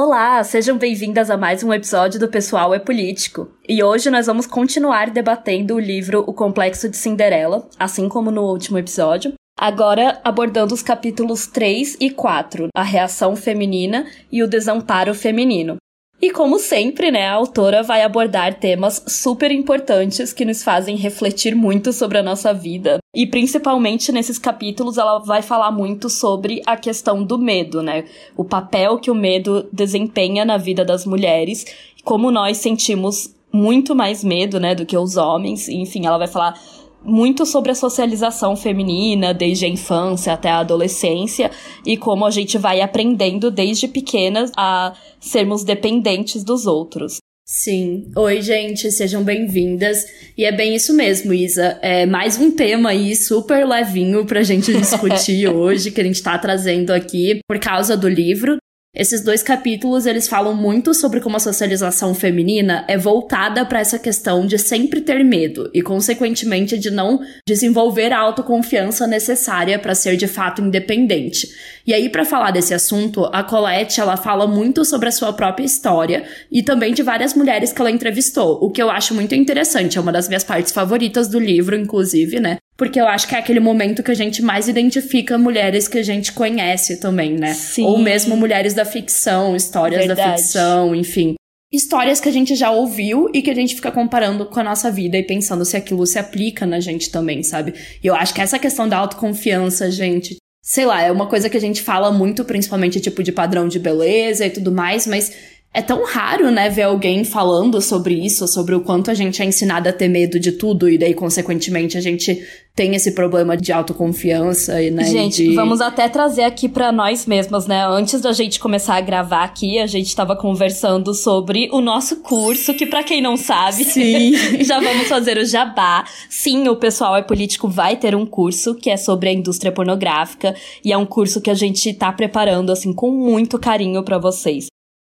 Olá, sejam bem-vindas a mais um episódio do Pessoal é Político. E hoje nós vamos continuar debatendo o livro O Complexo de Cinderela, assim como no último episódio. Agora abordando os capítulos 3 e 4, a reação feminina e o desamparo feminino. E como sempre, né, a autora vai abordar temas super importantes que nos fazem refletir muito sobre a nossa vida. E principalmente nesses capítulos ela vai falar muito sobre a questão do medo, né? O papel que o medo desempenha na vida das mulheres, como nós sentimos muito mais medo, né, do que os homens. Enfim, ela vai falar muito sobre a socialização feminina, desde a infância até a adolescência, e como a gente vai aprendendo desde pequenas a sermos dependentes dos outros. Sim. Oi, gente, sejam bem-vindas. E é bem isso mesmo, Isa. É mais um tema aí super levinho pra gente discutir hoje, que a gente tá trazendo aqui por causa do livro. Esses dois capítulos, eles falam muito sobre como a socialização feminina é voltada para essa questão de sempre ter medo e, consequentemente, de não desenvolver a autoconfiança necessária para ser de fato independente. E aí, para falar desse assunto, a Colette, ela fala muito sobre a sua própria história e também de várias mulheres que ela entrevistou, o que eu acho muito interessante, é uma das minhas partes favoritas do livro, inclusive, né? Porque eu acho que é aquele momento que a gente mais identifica mulheres que a gente conhece também, né? Sim. Ou mesmo mulheres da ficção, histórias Verdade. da ficção, enfim. Histórias que a gente já ouviu e que a gente fica comparando com a nossa vida e pensando se aquilo se aplica na gente também, sabe? E eu acho que essa questão da autoconfiança, gente, sei lá, é uma coisa que a gente fala muito, principalmente tipo de padrão de beleza e tudo mais, mas é tão raro, né, ver alguém falando sobre isso, sobre o quanto a gente é ensinado a ter medo de tudo e daí, consequentemente, a gente tem esse problema de autoconfiança e, né, Gente, de... vamos até trazer aqui para nós mesmas, né? Antes da gente começar a gravar aqui, a gente tava conversando sobre o nosso curso, que para quem não sabe, Sim. já vamos fazer o jabá. Sim, o pessoal é político vai ter um curso que é sobre a indústria pornográfica e é um curso que a gente tá preparando assim com muito carinho para vocês.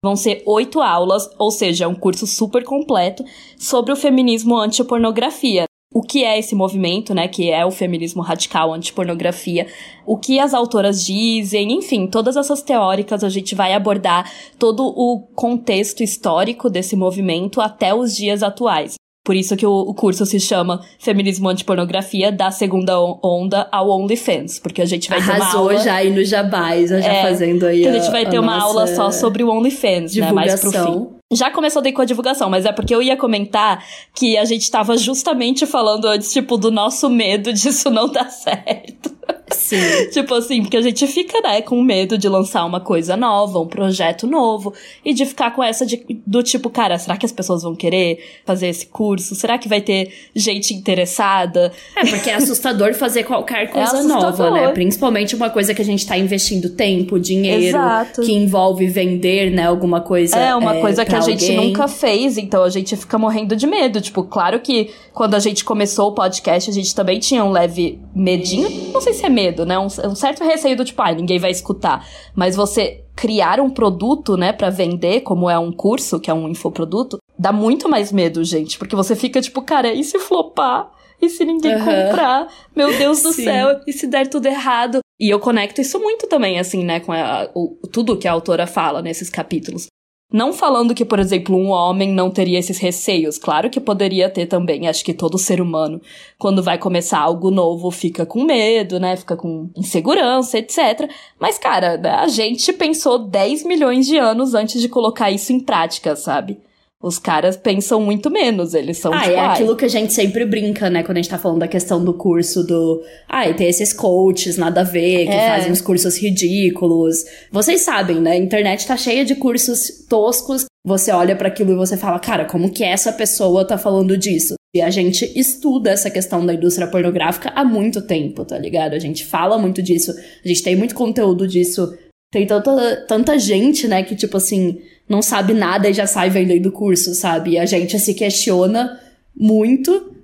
Vão ser oito aulas, ou seja, é um curso super completo sobre o feminismo anti-pornografia. O que é esse movimento, né? Que é o feminismo radical anti-pornografia. O que as autoras dizem, enfim, todas essas teóricas a gente vai abordar todo o contexto histórico desse movimento até os dias atuais. Por isso que o, o curso se chama Feminismo Antipornografia da Segunda Onda ao OnlyFans, porque a gente vai ter uma Arrasou aula... já aí no Jabás, já É, fazendo aí que a gente vai a ter uma aula só sobre o OnlyFans, né? Mais pro fim. divulgação. Já começou daí com a divulgação, mas é porque eu ia comentar que a gente tava justamente falando antes, tipo, do nosso medo disso não dar certo. Sim. tipo assim, porque a gente fica, né, com medo de lançar uma coisa nova, um projeto novo, e de ficar com essa de, do tipo, cara, será que as pessoas vão querer fazer esse curso? Será que vai ter gente interessada? É, porque é assustador fazer qualquer coisa assustador. nova, né? Principalmente uma coisa que a gente tá investindo tempo, dinheiro, Exato. que envolve vender, né, alguma coisa. É uma coisa que a gente alguém. nunca fez, então a gente fica morrendo de medo. Tipo, claro que quando a gente começou o podcast, a gente também tinha um leve medinho. Não sei se é medo, né? Um, um certo receio do tipo, ah, ninguém vai escutar. Mas você criar um produto, né, pra vender, como é um curso, que é um infoproduto, dá muito mais medo, gente. Porque você fica tipo, cara, e se flopar? E se ninguém Aham. comprar? Meu Deus do Sim. céu, e se der tudo errado? E eu conecto isso muito também, assim, né, com a- o, tudo que a autora fala nesses capítulos. Não falando que, por exemplo, um homem não teria esses receios. Claro que poderia ter também. Acho que todo ser humano, quando vai começar algo novo, fica com medo, né? Fica com insegurança, etc. Mas, cara, a gente pensou 10 milhões de anos antes de colocar isso em prática, sabe? Os caras pensam muito menos, eles são Ah, tipo, é "Ai, aquilo que a gente sempre brinca, né? Quando a gente tá falando da questão do curso do. Ah, e tem esses coaches, nada a ver, que É. fazem uns cursos ridículos. Vocês sabem, né? A internet tá cheia de cursos toscos. Você olha pra aquilo e você fala, cara, como que essa pessoa tá falando disso? E a gente estuda essa questão da indústria pornográfica há muito tempo, tá ligado? A gente fala muito disso, a gente tem muito conteúdo disso. Tem tanta, tanta gente, né, que, tipo assim, não sabe nada e já sai vendendo curso, sabe? E a gente se questiona muito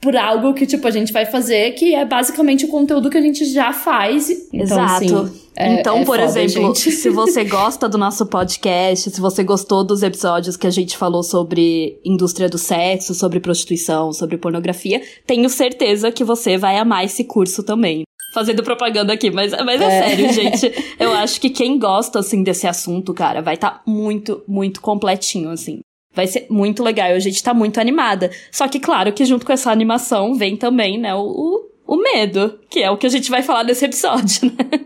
por algo que, tipo, a gente vai fazer, que é basicamente o conteúdo que a gente já faz. Então, Exato. Assim, é, então, é por foda, exemplo, gente. se você gosta do nosso podcast, se você gostou dos episódios que a gente falou sobre indústria do sexo, sobre prostituição, sobre pornografia, tenho certeza que você vai amar esse curso também. Fazendo propaganda aqui, mas, mas é, É. sério, gente. Eu acho que quem gosta, assim, desse assunto, cara, vai estar muito, muito completinho, assim. Vai ser muito legal e a gente tá muito animada. Só que, claro, que junto com essa animação vem também, né, o, o, o medo, que é o que a gente vai falar nesse episódio, né?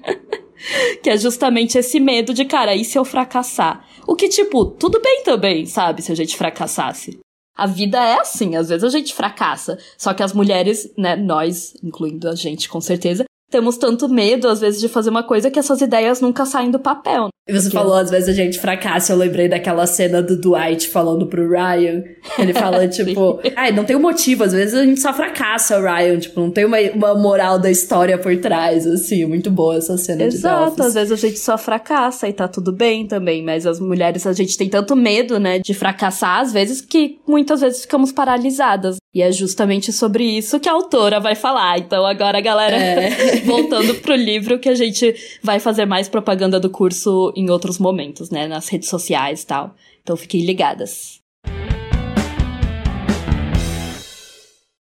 que é justamente esse medo de, cara, e se eu fracassar? O que, tipo, tudo bem também, sabe, se a gente fracassasse. A vida é assim, às vezes a gente fracassa. Só que as mulheres, né, nós, incluindo a gente com certeza, temos tanto medo, às vezes, de fazer uma coisa que essas ideias nunca saem do papel. E você falou, às vezes a gente fracassa. Eu lembrei daquela cena do Dwight falando pro Ryan. Ele fala, tipo, ai, não tem um motivo. Às vezes a gente só fracassa, Ryan. Tipo, não tem uma, uma moral da história por trás, assim. Muito boa essa cena de Exato, Office. às vezes a gente só fracassa e tá tudo bem também, mas as mulheres, a gente tem tanto medo, né, de fracassar, às vezes, que muitas vezes ficamos paralisadas. E é justamente sobre isso que a autora vai falar. Então agora, galera, É. voltando pro livro, que a gente vai fazer mais propaganda do curso em outros momentos, né, nas redes sociais e tal. Então fiquem ligadas.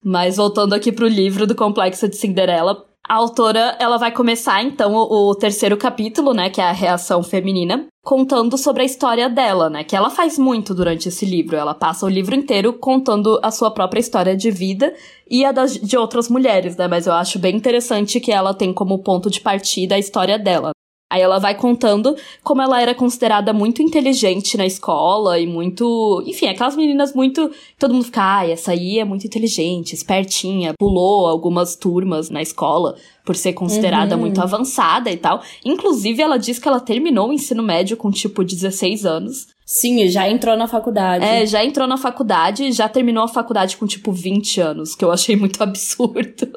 Mas voltando aqui pro livro do Complexo de Cinderela, a autora, ela vai começar então o, o terceiro capítulo, né, que é a reação feminina, contando sobre a história dela, né, que ela faz muito durante esse livro. Ela passa o livro inteiro contando a sua própria história de vida e a das, de outras mulheres, né, mas eu acho bem interessante que ela tem como ponto de partida a história dela. Aí ela vai contando como ela era considerada muito inteligente na escola e muito. Enfim, aquelas meninas muito. Todo mundo fica, ah, essa aí é muito inteligente, espertinha, pulou algumas turmas na escola por ser considerada Uhum. muito avançada e tal. Inclusive, ela diz que ela terminou o ensino médio com tipo 16 anos. Sim, e já entrou na faculdade. É, já entrou na faculdade e já terminou a faculdade com tipo 20 anos, que eu achei muito absurdo.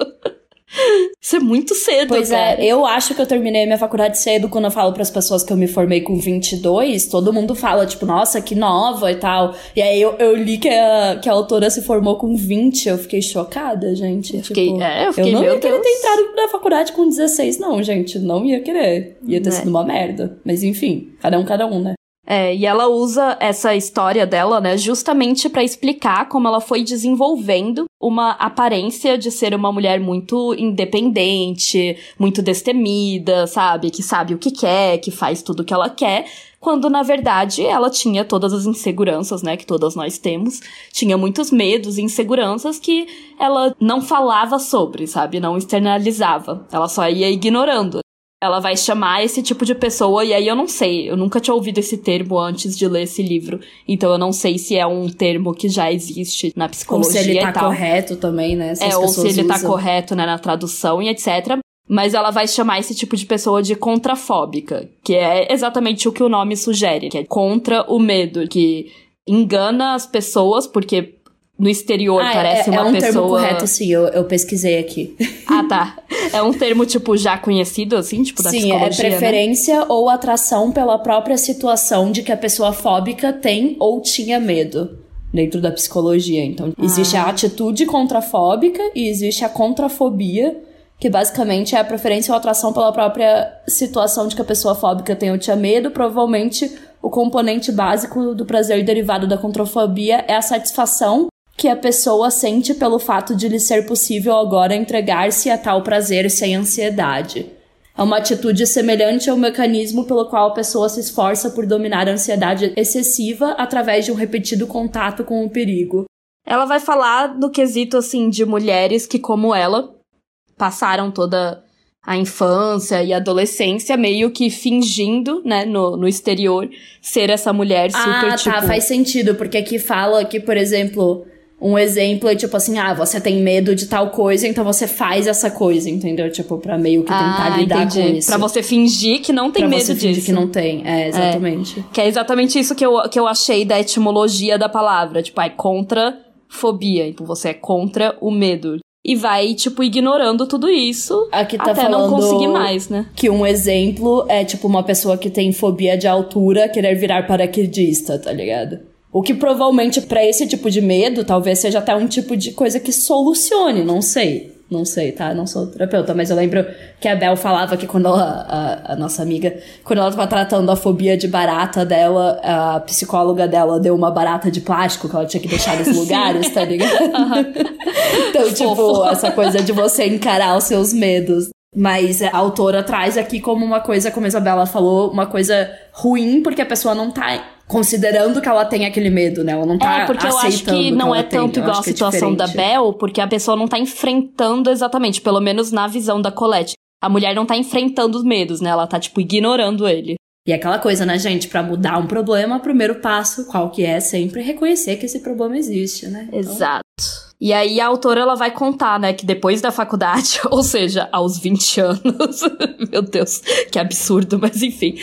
Isso é muito cedo, Pois cara. é, eu acho que eu terminei minha faculdade cedo quando eu falo pras pessoas que eu me formei com 22, todo mundo fala, tipo, nossa, que nova e tal. E aí eu, eu li que a, que a autora se formou com 20, eu fiquei chocada, gente. Eu fiquei, tipo, é, eu fiquei, não meu ia querer Deus. ter entrado na faculdade com 16, não, gente. Não ia querer. Ia ter É. sido uma merda. Mas enfim, cada um, cada um, né? É, e ela usa essa história dela, né, justamente pra explicar como ela foi desenvolvendo uma aparência de ser uma mulher muito independente, muito destemida, sabe? Que sabe o que quer, que faz tudo o que ela quer, quando na verdade ela tinha todas as inseguranças, né, que todas nós temos, tinha muitos medos e inseguranças que ela não falava sobre, sabe? Não externalizava. Ela só ia ignorando ela vai chamar esse tipo de pessoa, e aí eu não sei, eu nunca tinha ouvido esse termo antes de ler esse livro, então eu não sei se é um termo que já existe na Ou psicologia se ele tá correto também, né? Se é, ou se ele tá usam. correto né, na tradução e etc. Mas ela vai chamar esse tipo de pessoa de contrafóbica, que é exatamente o que o nome sugere, que é contra o medo, que engana as pessoas, porque no exterior Ah, parece é, uma é um pessoa. termo correto, sim, eu, eu pesquisei aqui. Ah, tá. É um termo, tipo, já conhecido, assim, tipo, da Sim, é psicologia. né? preferência ou atração pela própria situação de que a pessoa fóbica tem ou tinha medo dentro da psicologia. Então, existe Ah. a atitude contrafóbica e existe a contrafobia, que basicamente é a preferência ou atração pela própria situação de que a pessoa fóbica tem ou tinha medo. Provavelmente, o componente básico do prazer derivado da contrafobia é a satisfação que a pessoa sente pelo fato de lhe ser possível agora entregar-se a tal prazer sem ansiedade. É uma atitude semelhante ao mecanismo pelo qual a pessoa se esforça por dominar a ansiedade excessiva através de um repetido contato com o perigo. Ela vai falar no quesito, assim, de mulheres que, como ela, passaram toda a infância e adolescência meio que fingindo, né, no, no exterior, ser essa mulher super, ah, tipo... tá, faz sentido, porque aqui fala que, por exemplo, um exemplo é tipo assim, ah, você tem medo de tal coisa, então você faz essa coisa, entendeu? Tipo, pra meio que tentar ah, lidar entendi. com isso. Pra você fingir que não tem Pra medo você disso. fingir que não tem, é, exatamente. Que é exatamente isso que eu, que eu achei da etimologia da palavra. Tipo, é contra fobia. Então você é contra o medo. E vai, tipo, ignorando tudo isso Aqui tá até não conseguir mais, né? que um exemplo é tipo uma pessoa que tem fobia de altura querer virar paraquedista, tá ligado? O que provavelmente para esse tipo de medo, talvez seja até um tipo de coisa que solucione, não sei. Não sei, tá? Não sou terapeuta, mas eu lembro que a Bel falava que quando ela, a, a, nossa amiga, quando ela tava tratando a fobia de barata dela, a psicóloga dela deu uma barata de plástico que ela tinha que deixar nos lugares, tá ligado? então, tipo, essa coisa de você encarar os seus medos. Mas a autora traz aqui como uma coisa, como a Isabela falou, uma coisa ruim, porque a pessoa não tá considerando que ela tem aquele medo, né? Ela não tá É, porque eu acho que não que é tanto igual a é situação é da Bel, porque a pessoa não tá enfrentando exatamente, pelo menos na visão da Colette. A mulher não tá enfrentando os medos, né? Ela tá, tipo, ignorando ele. E aquela coisa, né, gente? Para mudar um problema, o primeiro passo, qual que é? Sempre reconhecer que esse problema existe, né? Então... Exato. E aí a autora ela vai contar, né, que depois da faculdade, ou seja, aos 20 anos, meu Deus, que absurdo, mas enfim,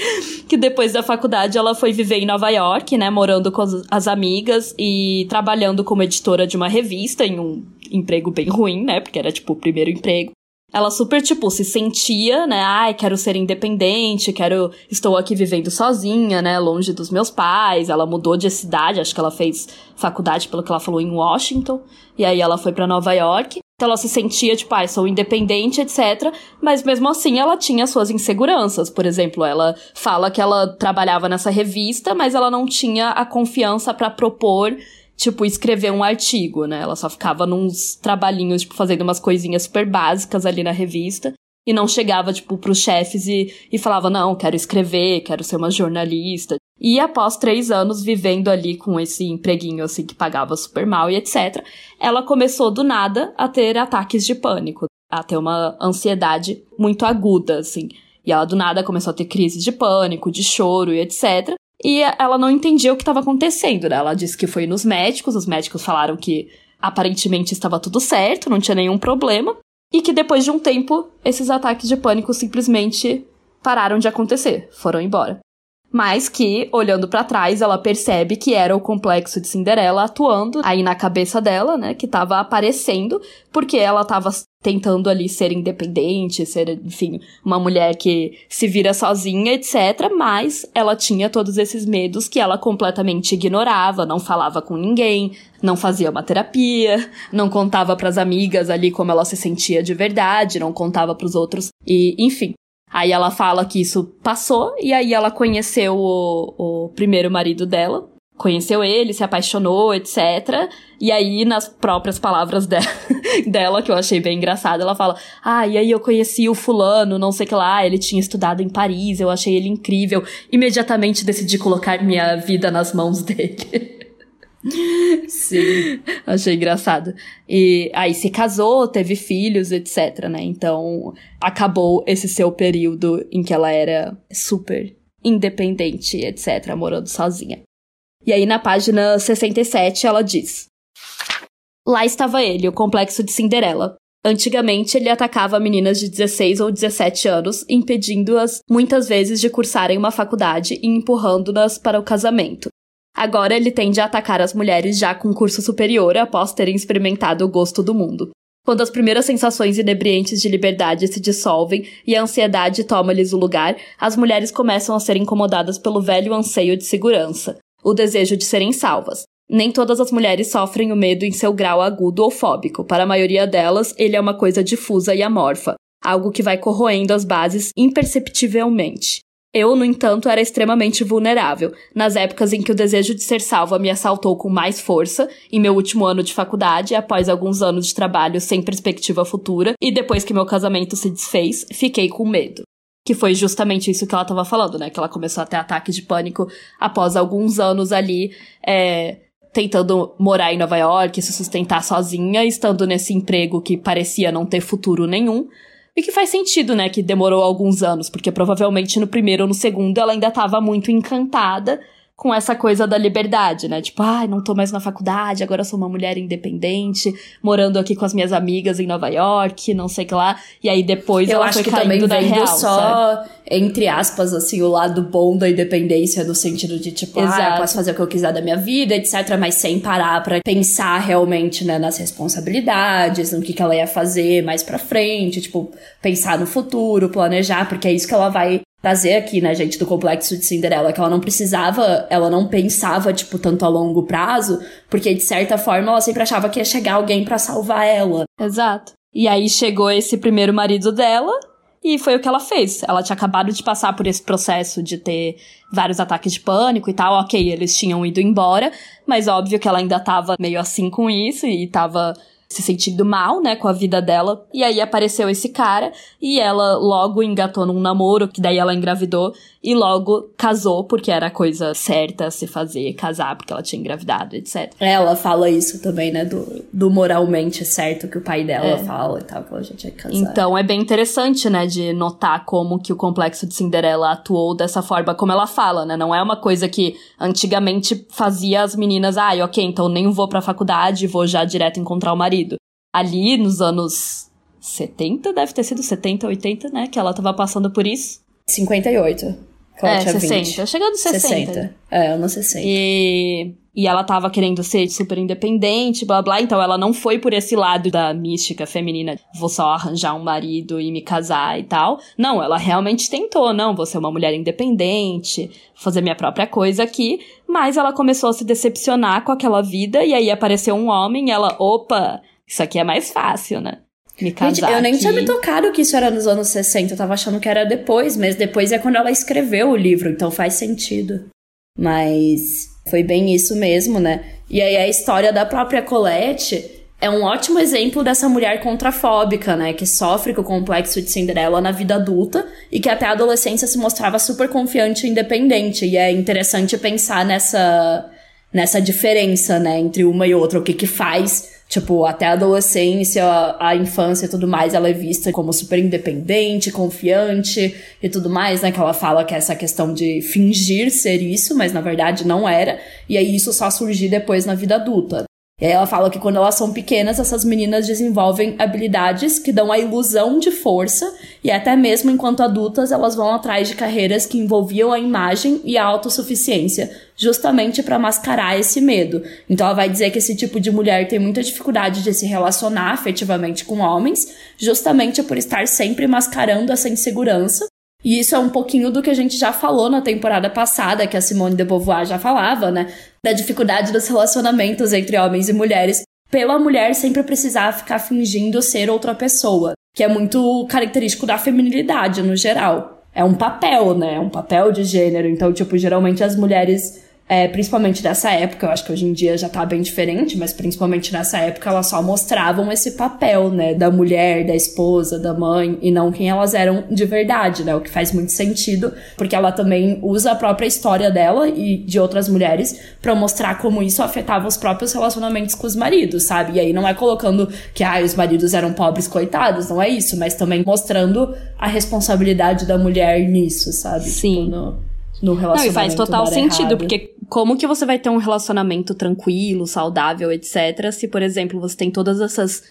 que depois da faculdade ela foi viver em Nova York, né, morando com as amigas e trabalhando como editora de uma revista em um emprego bem ruim, né, porque era tipo o primeiro emprego. Ela super, tipo, se sentia, né? Ai, quero ser independente, quero. Estou aqui vivendo sozinha, né? Longe dos meus pais. Ela mudou de cidade, acho que ela fez faculdade, pelo que ela falou, em Washington. E aí ela foi para Nova York. Então ela se sentia, tipo, ai, sou independente, etc. Mas mesmo assim ela tinha suas inseguranças. Por exemplo, ela fala que ela trabalhava nessa revista, mas ela não tinha a confiança para propor tipo, escrever um artigo, né? Ela só ficava nos trabalhinhos, tipo, fazendo umas coisinhas super básicas ali na revista. E não chegava, tipo, pros chefes e, e falava, não, quero escrever, quero ser uma jornalista. E após três anos vivendo ali com esse empreguinho, assim, que pagava super mal e etc., ela começou do nada a ter ataques de pânico, a ter uma ansiedade muito aguda, assim. E ela do nada começou a ter crises de pânico, de choro e etc. E ela não entendia o que estava acontecendo, né? Ela disse que foi nos médicos, os médicos falaram que aparentemente estava tudo certo, não tinha nenhum problema, e que depois de um tempo esses ataques de pânico simplesmente pararam de acontecer, foram embora mas que, olhando para trás, ela percebe que era o complexo de Cinderela atuando aí na cabeça dela, né, que tava aparecendo, porque ela tava tentando ali ser independente, ser, enfim, uma mulher que se vira sozinha, etc, mas ela tinha todos esses medos que ela completamente ignorava, não falava com ninguém, não fazia uma terapia, não contava para as amigas ali como ela se sentia de verdade, não contava para os outros e, enfim, Aí ela fala que isso passou, e aí ela conheceu o, o primeiro marido dela, conheceu ele, se apaixonou, etc. E aí, nas próprias palavras de dela, que eu achei bem engraçada, ela fala: Ah, e aí eu conheci o fulano, não sei o que lá, ele tinha estudado em Paris, eu achei ele incrível. Imediatamente decidi colocar minha vida nas mãos dele. Sim. Achei engraçado. E aí se casou, teve filhos, etc, né? Então, acabou esse seu período em que ela era super independente, etc, morando sozinha. E aí na página 67 ela diz: Lá estava ele, o complexo de Cinderela. Antigamente, ele atacava meninas de 16 ou 17 anos, impedindo-as muitas vezes de cursarem uma faculdade e empurrando-nas para o casamento. Agora ele tende a atacar as mulheres já com curso superior após terem experimentado o gosto do mundo. Quando as primeiras sensações inebriantes de liberdade se dissolvem e a ansiedade toma-lhes o lugar, as mulheres começam a ser incomodadas pelo velho anseio de segurança, o desejo de serem salvas. Nem todas as mulheres sofrem o medo em seu grau agudo ou fóbico. Para a maioria delas, ele é uma coisa difusa e amorfa, algo que vai corroendo as bases imperceptivelmente. Eu, no entanto, era extremamente vulnerável. Nas épocas em que o desejo de ser salva me assaltou com mais força, em meu último ano de faculdade, após alguns anos de trabalho sem perspectiva futura, e depois que meu casamento se desfez, fiquei com medo. Que foi justamente isso que ela estava falando, né? Que ela começou a ter ataque de pânico após alguns anos ali, é, tentando morar em Nova York, se sustentar sozinha, estando nesse emprego que parecia não ter futuro nenhum e que faz sentido, né, que demorou alguns anos, porque provavelmente no primeiro ou no segundo ela ainda estava muito encantada com essa coisa da liberdade, né? Tipo, ai, ah, não tô mais na faculdade, agora sou uma mulher independente, morando aqui com as minhas amigas em Nova York, não sei o que lá. E aí depois eu ela acho foi que também da real, só, sabe? entre aspas, assim, o lado bom da independência, no sentido de, tipo, Exato. ah, eu posso fazer o que eu quiser da minha vida, etc., mas sem parar pra pensar realmente, né, nas responsabilidades, no que, que ela ia fazer mais pra frente, tipo, pensar no futuro, planejar, porque é isso que ela vai trazer aqui, né, gente, do complexo de Cinderela, que ela não precisava, ela não pensava, tipo, tanto a longo prazo, porque de certa forma ela sempre achava que ia chegar alguém para salvar ela. Exato. E aí chegou esse primeiro marido dela, e foi o que ela fez. Ela tinha acabado de passar por esse processo de ter vários ataques de pânico e tal. Ok, eles tinham ido embora, mas óbvio que ela ainda tava meio assim com isso e tava se sentindo mal, né, com a vida dela. E aí apareceu esse cara e ela logo engatou num namoro, que daí ela engravidou e logo casou, porque era a coisa certa a se fazer, casar porque ela tinha engravidado, etc. É, ela fala isso também, né, do, do moralmente certo que o pai dela é. fala e tal, que a gente é casar. Então é bem interessante, né, de notar como que o complexo de Cinderela atuou dessa forma, como ela fala, né, não é uma coisa que antigamente fazia as meninas, ah, ok, então nem vou pra faculdade, vou já direto encontrar o marido. Ali nos anos 70, deve ter sido 70, 80, né? Que ela tava passando por isso. 58. É, 60. 20. Chegando 60. 60. É, anos 60. E, e ela tava querendo ser super independente, blá blá. Então ela não foi por esse lado da mística feminina, vou só arranjar um marido e me casar e tal. Não, ela realmente tentou, não, vou ser uma mulher independente, fazer minha própria coisa aqui. Mas ela começou a se decepcionar com aquela vida e aí apareceu um homem e ela, opa, isso aqui é mais fácil, né? me casar. Gente, eu nem aqui. tinha me tocado que isso era nos anos 60, eu tava achando que era depois, mas depois é quando ela escreveu o livro, então faz sentido. Mas foi bem isso mesmo, né? E aí a história da própria Colette é um ótimo exemplo dessa mulher contrafóbica, né? Que sofre com o complexo de Cinderela na vida adulta e que até a adolescência se mostrava super confiante e independente. E é interessante pensar nessa, nessa diferença, né? Entre uma e outra, o que que faz Tipo, até a adolescência, a, infância e tudo mais, ela é vista como super independente, confiante e tudo mais, né? Que ela fala que é essa questão de fingir ser isso, mas na verdade não era. E aí isso só surgir depois na vida adulta. E aí ela fala que quando elas são pequenas, essas meninas desenvolvem habilidades que dão a ilusão de força, e até mesmo enquanto adultas, elas vão atrás de carreiras que envolviam a imagem e a autossuficiência, justamente para mascarar esse medo. Então ela vai dizer que esse tipo de mulher tem muita dificuldade de se relacionar afetivamente com homens, justamente por estar sempre mascarando essa insegurança e isso é um pouquinho do que a gente já falou na temporada passada, que a Simone de Beauvoir já falava, né? Da dificuldade dos relacionamentos entre homens e mulheres, pela mulher sempre precisar ficar fingindo ser outra pessoa, que é muito característico da feminilidade no geral. É um papel, né? É um papel de gênero. Então, tipo, geralmente as mulheres é, principalmente dessa época, eu acho que hoje em dia já tá bem diferente, mas principalmente nessa época elas só mostravam esse papel, né, da mulher, da esposa, da mãe, e não quem elas eram de verdade, né, o que faz muito sentido, porque ela também usa a própria história dela e de outras mulheres para mostrar como isso afetava os próprios relacionamentos com os maridos, sabe? E aí não é colocando que, ah, os maridos eram pobres coitados, não é isso, mas também mostrando a responsabilidade da mulher nisso, sabe? Sim. Tipo, no, no relacionamento. Não, e faz total sentido, errado. porque como que você vai ter um relacionamento tranquilo, saudável, etc., se, por exemplo, você tem todas essas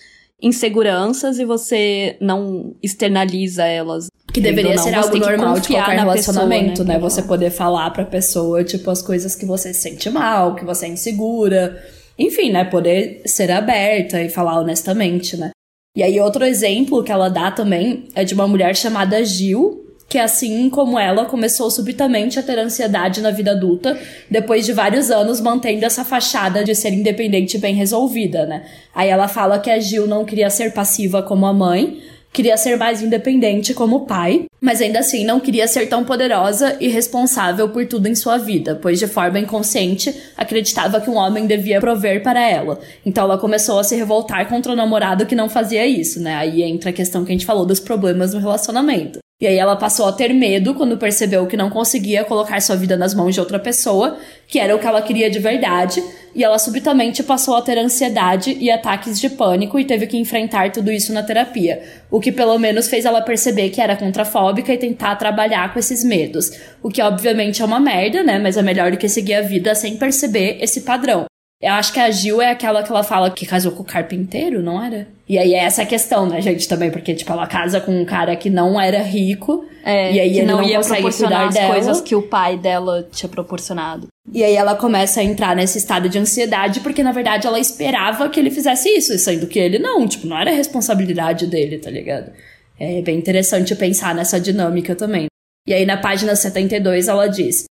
inseguranças e você não externaliza elas. Que deveria não, ser algo normal de qualquer relacionamento, pessoa, né? né? Você poder falar pra pessoa, tipo, as coisas que você sente mal, que você é insegura. Enfim, né? Poder ser aberta e falar honestamente, né? E aí, outro exemplo que ela dá também é de uma mulher chamada Gil, que assim como ela começou subitamente a ter ansiedade na vida adulta, depois de vários anos mantendo essa fachada de ser independente bem resolvida, né? Aí ela fala que a Gil não queria ser passiva como a mãe, queria ser mais independente como pai, mas ainda assim não queria ser tão poderosa e responsável por tudo em sua vida, pois de forma inconsciente acreditava que um homem devia prover para ela. Então ela começou a se revoltar contra o namorado que não fazia isso, né? Aí entra a questão que a gente falou dos problemas no relacionamento. E aí ela passou a ter medo quando percebeu que não conseguia colocar sua vida nas mãos de outra pessoa, que era o que ela queria de verdade, e ela subitamente passou a ter ansiedade e ataques de pânico e teve que enfrentar tudo isso na terapia, o que pelo menos fez ela perceber que era contrafóbica e tentar trabalhar com esses medos, o que obviamente é uma merda, né, mas é melhor do que seguir a vida sem perceber esse padrão. Eu acho que a Gil é aquela que ela fala que casou com o carpinteiro, não era? E aí é essa questão, né, gente, também, porque, tipo, ela casa com um cara que não era rico. É, e aí que ele não, não ia consegue proporcionar as dela. coisas que o pai dela tinha proporcionado. E aí ela começa a entrar nesse estado de ansiedade, porque na verdade ela esperava que ele fizesse isso, sendo que ele não, tipo, não era responsabilidade dele, tá ligado? É bem interessante pensar nessa dinâmica também. E aí na página 72 ela diz: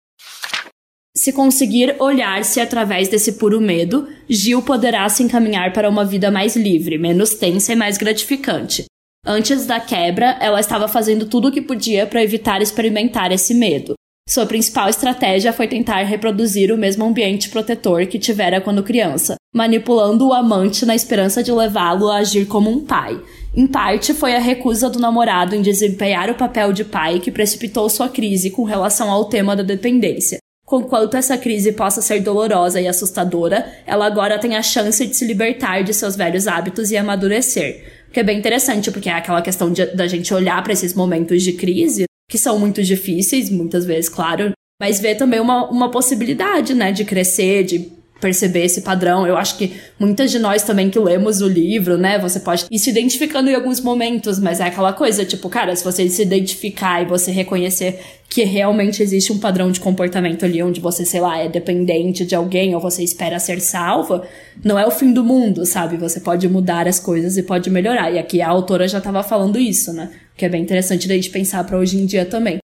se conseguir olhar-se através desse puro medo, Gil poderá se encaminhar para uma vida mais livre, menos tensa e mais gratificante. Antes da quebra, ela estava fazendo tudo o que podia para evitar experimentar esse medo. Sua principal estratégia foi tentar reproduzir o mesmo ambiente protetor que tivera quando criança, manipulando o amante na esperança de levá-lo a agir como um pai. Em parte, foi a recusa do namorado em desempenhar o papel de pai que precipitou sua crise com relação ao tema da dependência. Conquanto essa crise possa ser dolorosa e assustadora, ela agora tem a chance de se libertar de seus velhos hábitos e amadurecer. Que é bem interessante, porque é aquela questão de, da gente olhar para esses momentos de crise, que são muito difíceis, muitas vezes, claro, mas ver também uma, uma possibilidade, né, de crescer, de perceber esse padrão. Eu acho que muitas de nós também que lemos o livro, né, você pode ir se identificando em alguns momentos, mas é aquela coisa, tipo, cara, se você se identificar e você reconhecer que realmente existe um padrão de comportamento ali onde você, sei lá, é dependente de alguém ou você espera ser salva, não é o fim do mundo, sabe? Você pode mudar as coisas e pode melhorar. E aqui a autora já estava falando isso, né? Que é bem interessante da gente pensar para hoje em dia também.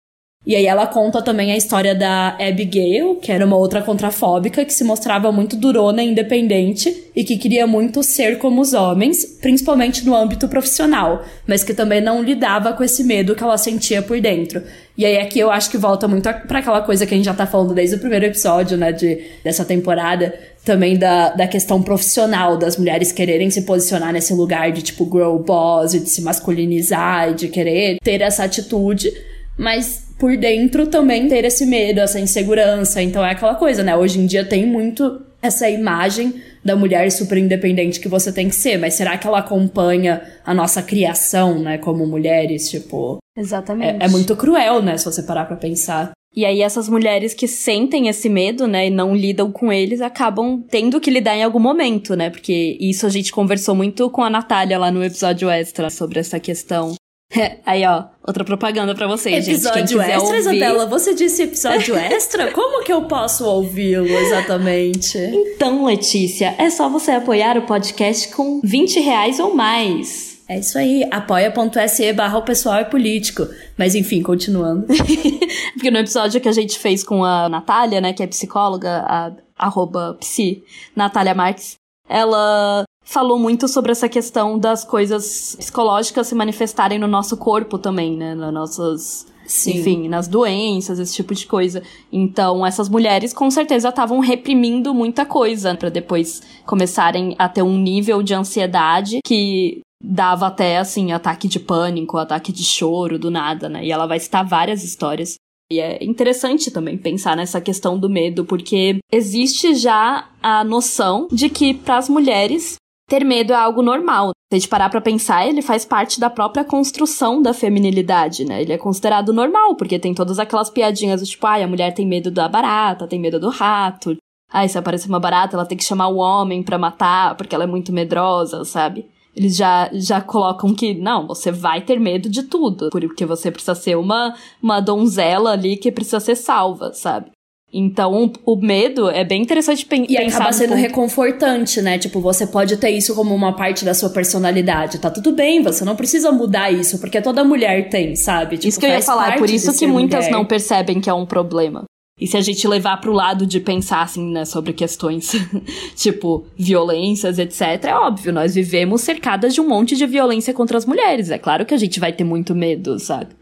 E aí ela conta também a história da Abigail, que era uma outra contrafóbica que se mostrava muito durona e independente e que queria muito ser como os homens, principalmente no âmbito profissional, mas que também não lidava com esse medo que ela sentia por dentro. E aí aqui eu acho que volta muito para aquela coisa que a gente já tá falando desde o primeiro episódio, né, de, dessa temporada, também da, da questão profissional, das mulheres quererem se posicionar nesse lugar de tipo girl boss, de se masculinizar, de querer ter essa atitude, mas por dentro também ter esse medo, essa insegurança. Então é aquela coisa, né? Hoje em dia tem muito essa imagem da mulher super independente que você tem que ser, mas será que ela acompanha a nossa criação, né, como mulheres, tipo? Exatamente. É, é muito cruel, né, se você parar para pensar. E aí essas mulheres que sentem esse medo, né, e não lidam com eles, acabam tendo que lidar em algum momento, né? Porque isso a gente conversou muito com a Natália lá no episódio extra sobre essa questão Aí, ó, outra propaganda para vocês, episódio gente. Episódio extra, ouvir... Isabela? Você disse episódio extra? Como que eu posso ouvi-lo exatamente? Então, Letícia, é só você apoiar o podcast com 20 reais ou mais. É isso aí, apoia.se barra o pessoal é político. Mas enfim, continuando. Porque no episódio que a gente fez com a Natália, né, que é psicóloga, a arroba psi, Natália Marques, ela falou muito sobre essa questão das coisas psicológicas se manifestarem no nosso corpo também, né? Nas nossas. Sim. Enfim, nas doenças, esse tipo de coisa. Então, essas mulheres com certeza estavam reprimindo muita coisa para depois começarem a ter um nível de ansiedade que dava até assim ataque de pânico, ataque de choro do nada, né? E ela vai citar várias histórias. E é interessante também pensar nessa questão do medo, porque existe já a noção de que para as mulheres ter medo é algo normal. Se a gente parar pra pensar, ele faz parte da própria construção da feminilidade, né? Ele é considerado normal, porque tem todas aquelas piadinhas do tipo, ai, a mulher tem medo da barata, tem medo do rato. Ai, se aparecer uma barata, ela tem que chamar o homem pra matar, porque ela é muito medrosa, sabe? Eles já, já colocam que, não, você vai ter medo de tudo, porque você precisa ser uma, uma donzela ali que precisa ser salva, sabe? Então, o medo é bem interessante pen e pensar. E acaba sendo ponto... reconfortante, né? Tipo, você pode ter isso como uma parte da sua personalidade. Tá tudo bem, você não precisa mudar isso, porque toda mulher tem, sabe? Tipo, isso que eu ia falar, por isso que muitas mulher. não percebem que é um problema. E se a gente levar pro lado de pensar, assim, né, sobre questões tipo violências, etc., é óbvio, nós vivemos cercadas de um monte de violência contra as mulheres. É claro que a gente vai ter muito medo, sabe?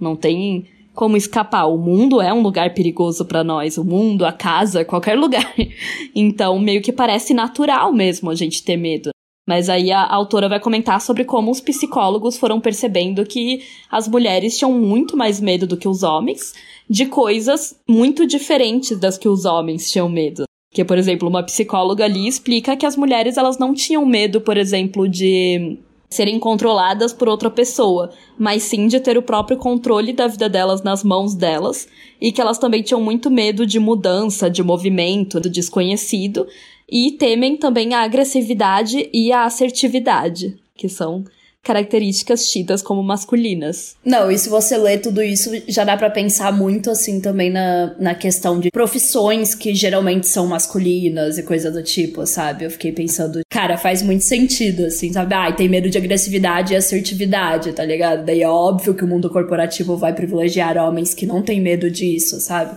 Não tem como escapar. O mundo é um lugar perigoso para nós, o mundo, a casa, qualquer lugar. Então, meio que parece natural mesmo a gente ter medo. Mas aí a autora vai comentar sobre como os psicólogos foram percebendo que as mulheres tinham muito mais medo do que os homens de coisas muito diferentes das que os homens tinham medo. Que, por exemplo, uma psicóloga ali explica que as mulheres elas não tinham medo, por exemplo, de serem controladas por outra pessoa, mas sim de ter o próprio controle da vida delas nas mãos delas, e que elas também tinham muito medo de mudança, de movimento, do desconhecido, e temem também a agressividade e a assertividade, que são características tidas como masculinas. Não, e se você lê tudo isso, já dá para pensar muito assim também na, na questão de profissões que geralmente são masculinas e coisa do tipo, sabe? Eu fiquei pensando, cara, faz muito sentido, assim, sabe? Ah, tem medo de agressividade e assertividade, tá ligado? Daí é óbvio que o mundo corporativo vai privilegiar homens que não têm medo disso, sabe?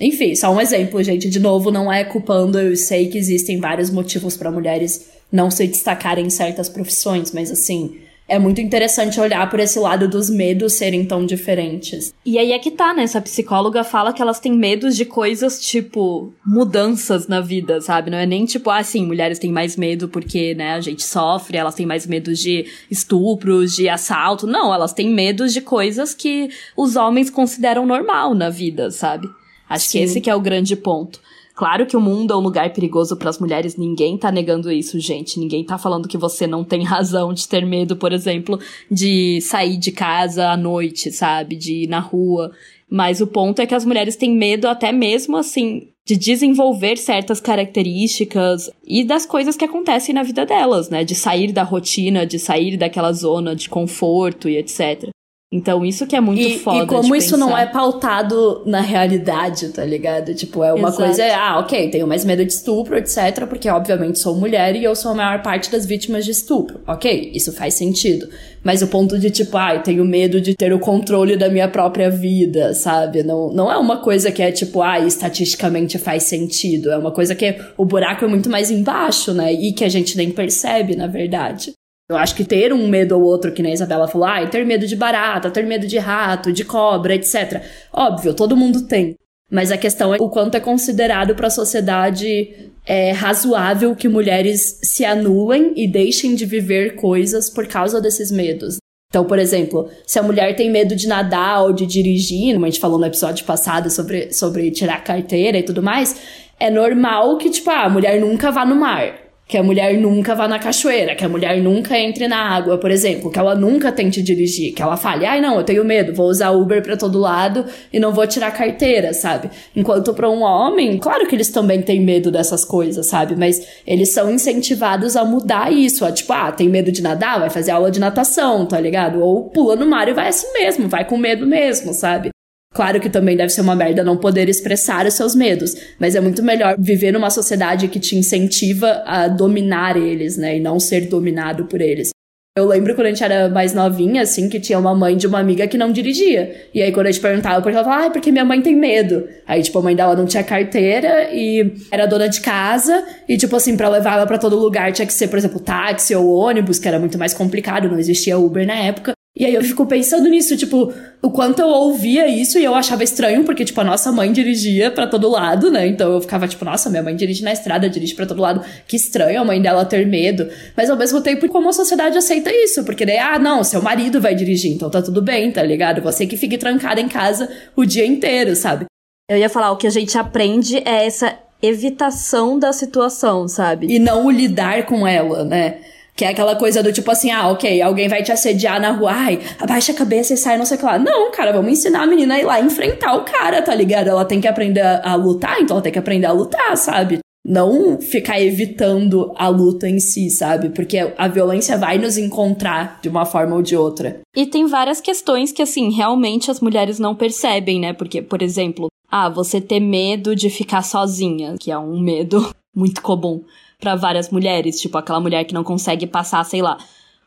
Enfim, só um exemplo, gente. De novo, não é culpando, eu sei que existem vários motivos para mulheres não se destacarem em certas profissões, mas assim, é muito interessante olhar por esse lado dos medos serem tão diferentes. E aí é que tá, né? Essa psicóloga fala que elas têm medos de coisas tipo mudanças na vida, sabe? Não é nem tipo, ah, sim, mulheres têm mais medo porque, né, a gente sofre, elas têm mais medo de estupros, de assalto. Não, elas têm medos de coisas que os homens consideram normal na vida, sabe? Acho sim. que esse que é o grande ponto. Claro que o mundo é um lugar perigoso para as mulheres, ninguém tá negando isso, gente. Ninguém tá falando que você não tem razão de ter medo, por exemplo, de sair de casa à noite, sabe? De ir na rua. Mas o ponto é que as mulheres têm medo até mesmo assim de desenvolver certas características e das coisas que acontecem na vida delas, né? De sair da rotina, de sair daquela zona de conforto e etc. Então, isso que é muito e, foda. E como isso pensar. não é pautado na realidade, tá ligado? Tipo, é uma Exato. coisa, ah, ok, tenho mais medo de estupro, etc., porque obviamente sou mulher e eu sou a maior parte das vítimas de estupro. Ok, isso faz sentido. Mas o ponto de, tipo, ah, eu tenho medo de ter o controle da minha própria vida, sabe? Não, não é uma coisa que é, tipo, ah, estatisticamente faz sentido. É uma coisa que o buraco é muito mais embaixo, né? E que a gente nem percebe, na verdade. Eu acho que ter um medo ou outro, que nem a Isabela falou, ah, ter medo de barata, ter medo de rato, de cobra, etc. Óbvio, todo mundo tem. Mas a questão é o quanto é considerado para a sociedade é, razoável que mulheres se anulem e deixem de viver coisas por causa desses medos. Então, por exemplo, se a mulher tem medo de nadar ou de dirigir, como a gente falou no episódio passado sobre, sobre tirar carteira e tudo mais, é normal que, tipo, ah, a mulher nunca vá no mar que a mulher nunca vá na cachoeira, que a mulher nunca entre na água, por exemplo, que ela nunca tente dirigir, que ela fale, ai não, eu tenho medo, vou usar Uber para todo lado e não vou tirar carteira, sabe? Enquanto para um homem, claro que eles também têm medo dessas coisas, sabe? Mas eles são incentivados a mudar isso, a tipo, ah, tem medo de nadar, vai fazer aula de natação, tá ligado? Ou pula no mar e vai assim mesmo, vai com medo mesmo, sabe? Claro que também deve ser uma merda não poder expressar os seus medos, mas é muito melhor viver numa sociedade que te incentiva a dominar eles, né, e não ser dominado por eles. Eu lembro quando a gente era mais novinha, assim, que tinha uma mãe de uma amiga que não dirigia. E aí, quando a gente perguntava por ela falava, ah, porque minha mãe tem medo. Aí, tipo, a mãe dela não tinha carteira e era dona de casa. E, tipo assim, pra levar ela pra todo lugar tinha que ser, por exemplo, táxi ou ônibus, que era muito mais complicado, não existia Uber na época. E aí eu fico pensando nisso, tipo, o quanto eu ouvia isso e eu achava estranho, porque, tipo, a nossa mãe dirigia para todo lado, né? Então eu ficava, tipo, nossa, minha mãe dirige na estrada, dirige para todo lado. Que estranho a mãe dela ter medo. Mas ao mesmo tempo, como a sociedade aceita isso? Porque daí, ah, não, seu marido vai dirigir, então tá tudo bem, tá ligado? Você que fique trancada em casa o dia inteiro, sabe? Eu ia falar, o que a gente aprende é essa evitação da situação, sabe? E não o lidar com ela, né? Que é aquela coisa do tipo assim, ah, ok, alguém vai te assediar na rua, ai, abaixa a cabeça e sai, não sei o que lá. Não, cara, vamos ensinar a menina a ir lá enfrentar o cara, tá ligado? Ela tem que aprender a, lutar, então ela tem que aprender a lutar, sabe? Não ficar evitando a luta em si, sabe? Porque a violência vai nos encontrar de uma forma ou de outra. E tem várias questões que, assim, realmente as mulheres não percebem, né? Porque, por exemplo, ah, você ter medo de ficar sozinha, que é um medo muito comum para várias mulheres, tipo aquela mulher que não consegue passar, sei lá,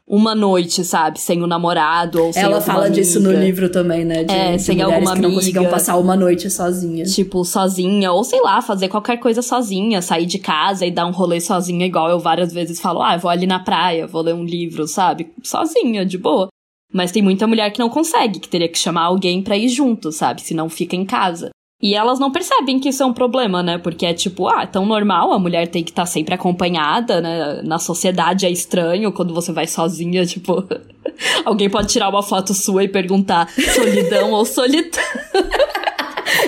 uma noite, sabe, sem o um namorado ou sem Ela fala amiga. disso no livro também, né? De, é, de sem alguma amiga. que não conseguiam passar uma noite sozinha. Tipo, sozinha, ou sei lá, fazer qualquer coisa sozinha, sair de casa e dar um rolê sozinha, igual eu várias vezes falo, ah, vou ali na praia, vou ler um livro, sabe? Sozinha, de boa. Mas tem muita mulher que não consegue, que teria que chamar alguém pra ir junto, sabe? Se não fica em casa. E elas não percebem que isso é um problema, né? Porque é tipo, ah, é tão normal, a mulher tem que estar tá sempre acompanhada, né? Na sociedade é estranho quando você vai sozinha, tipo. Alguém pode tirar uma foto sua e perguntar solidão ou solidão.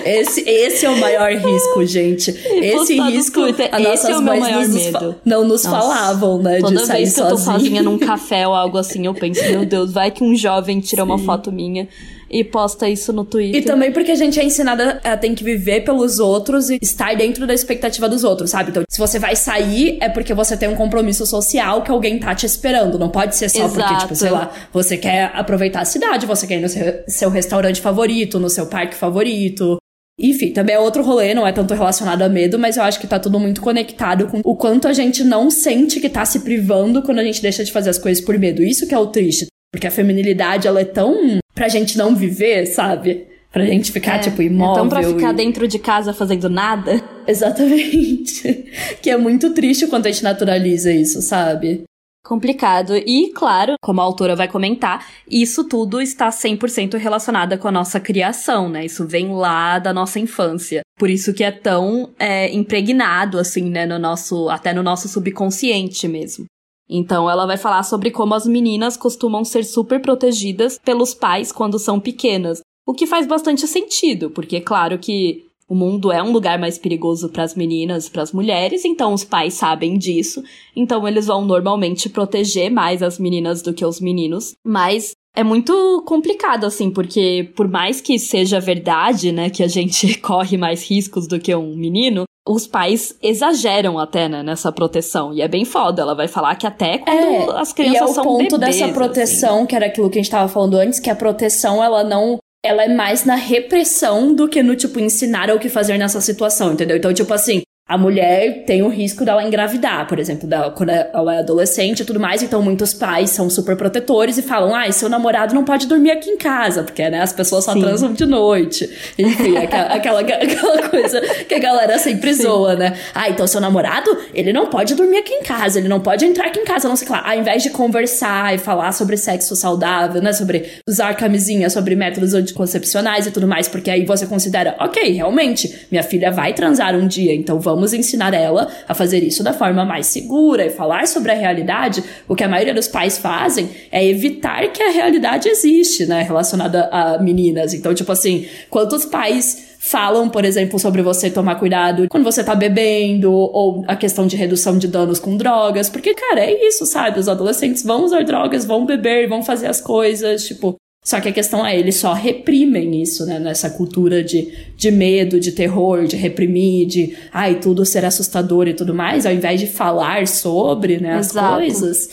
Esse, esse é o maior risco, gente. Esse risco, a esse é o meu maior medo. Não nos Nossa. falavam, né, Toda de sair vez que sozinho. eu tô sozinha num café ou algo assim, eu penso, meu Deus, vai que um jovem tira Sim. uma foto minha e posta isso no Twitter. E também porque a gente é ensinada a ter que viver pelos outros e estar dentro da expectativa dos outros, sabe? Então, se você vai sair, é porque você tem um compromisso social que alguém tá te esperando. Não pode ser só Exato. porque, tipo, sei lá, você quer aproveitar a cidade, você quer ir no seu, seu restaurante favorito, no seu parque favorito. Enfim, também é outro rolê, não é tanto relacionado a medo, mas eu acho que tá tudo muito conectado com o quanto a gente não sente que tá se privando quando a gente deixa de fazer as coisas por medo. Isso que é o triste. Porque a feminilidade, ela é tão pra gente não viver, sabe? Pra gente ficar, é, tipo, imóvel. Então, pra ficar e... dentro de casa fazendo nada. Exatamente. que é muito triste quando a gente naturaliza isso, sabe? Complicado. E, claro, como a autora vai comentar, isso tudo está 100% relacionado com a nossa criação, né? Isso vem lá da nossa infância. Por isso que é tão é, impregnado, assim, né? No nosso, até no nosso subconsciente mesmo. Então ela vai falar sobre como as meninas costumam ser super protegidas pelos pais quando são pequenas, o que faz bastante sentido, porque é claro que o mundo é um lugar mais perigoso para as meninas, para as mulheres, então os pais sabem disso, então eles vão normalmente proteger mais as meninas do que os meninos, mas é muito complicado, assim, porque por mais que seja verdade, né, que a gente corre mais riscos do que um menino, os pais exageram até, né, nessa proteção. E é bem foda. Ela vai falar que até quando é, as crianças são bebês... é o ponto bebês, dessa assim. proteção, assim. que era aquilo que a gente tava falando antes, que a proteção, ela não... Ela é mais na repressão do que no, tipo, ensinar o que fazer nessa situação, entendeu? Então, tipo assim, a mulher tem o risco dela engravidar, por exemplo, dela, quando ela é adolescente e tudo mais. Então, muitos pais são super protetores e falam: ah, seu namorado não pode dormir aqui em casa, porque né, as pessoas só Sim. transam de noite. Enfim, aquela, aquela, aquela, coisa que a galera sempre Sim. zoa, né? Ah, então seu namorado, ele não pode dormir aqui em casa, ele não pode entrar aqui em casa, não sei lá. Ao invés de conversar e falar sobre sexo saudável, né? Sobre usar camisinha, sobre métodos anticoncepcionais e tudo mais, porque aí você considera: ok, realmente, minha filha vai transar um dia, então vamos vamos ensinar ela a fazer isso da forma mais segura e falar sobre a realidade. O que a maioria dos pais fazem é evitar que a realidade existe, né, relacionada a meninas. Então, tipo assim, quantos pais falam, por exemplo, sobre você tomar cuidado quando você tá bebendo, ou a questão de redução de danos com drogas, porque, cara, é isso, sabe? Os adolescentes vão usar drogas, vão beber, vão fazer as coisas, tipo, só que a questão é, eles só reprimem isso, né? Nessa cultura de, de medo, de terror, de reprimir, de ai, tudo ser assustador e tudo mais, ao invés de falar sobre né, as Exato. coisas.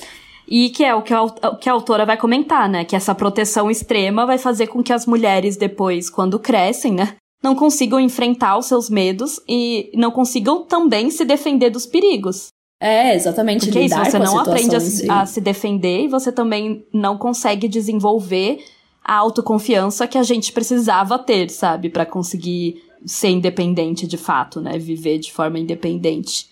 E que é o que a, o que a autora vai comentar, né? Que essa proteção extrema vai fazer com que as mulheres, depois, quando crescem, né? Não consigam enfrentar os seus medos e não consigam também se defender dos perigos. É, exatamente. Porque é isso, você não aprende a, a se defender e você também não consegue desenvolver a autoconfiança que a gente precisava ter, sabe, para conseguir ser independente de fato, né, viver de forma independente.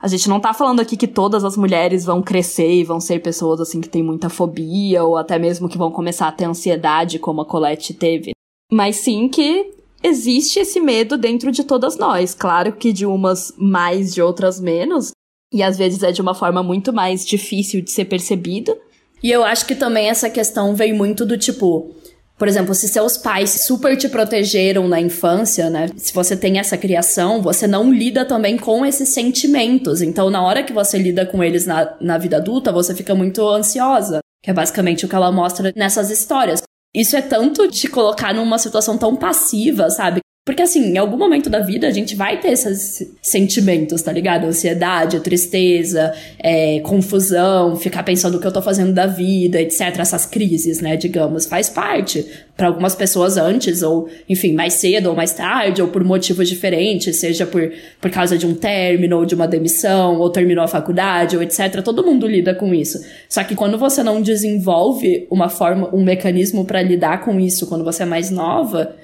A gente não tá falando aqui que todas as mulheres vão crescer e vão ser pessoas assim que têm muita fobia ou até mesmo que vão começar a ter ansiedade como a Colette teve, mas sim que existe esse medo dentro de todas nós. Claro que de umas mais, de outras menos, e às vezes é de uma forma muito mais difícil de ser percebido, e eu acho que também essa questão vem muito do tipo. Por exemplo, se seus pais super te protegeram na infância, né? Se você tem essa criação, você não lida também com esses sentimentos. Então, na hora que você lida com eles na, na vida adulta, você fica muito ansiosa. Que é basicamente o que ela mostra nessas histórias. Isso é tanto te colocar numa situação tão passiva, sabe? Porque, assim, em algum momento da vida a gente vai ter esses sentimentos, tá ligado? Ansiedade, tristeza, é, confusão, ficar pensando o que eu tô fazendo da vida, etc. Essas crises, né, digamos, faz parte. Para algumas pessoas antes, ou, enfim, mais cedo ou mais tarde, ou por motivos diferentes, seja por, por causa de um término, ou de uma demissão, ou terminou a faculdade, ou etc. Todo mundo lida com isso. Só que quando você não desenvolve uma forma, um mecanismo para lidar com isso quando você é mais nova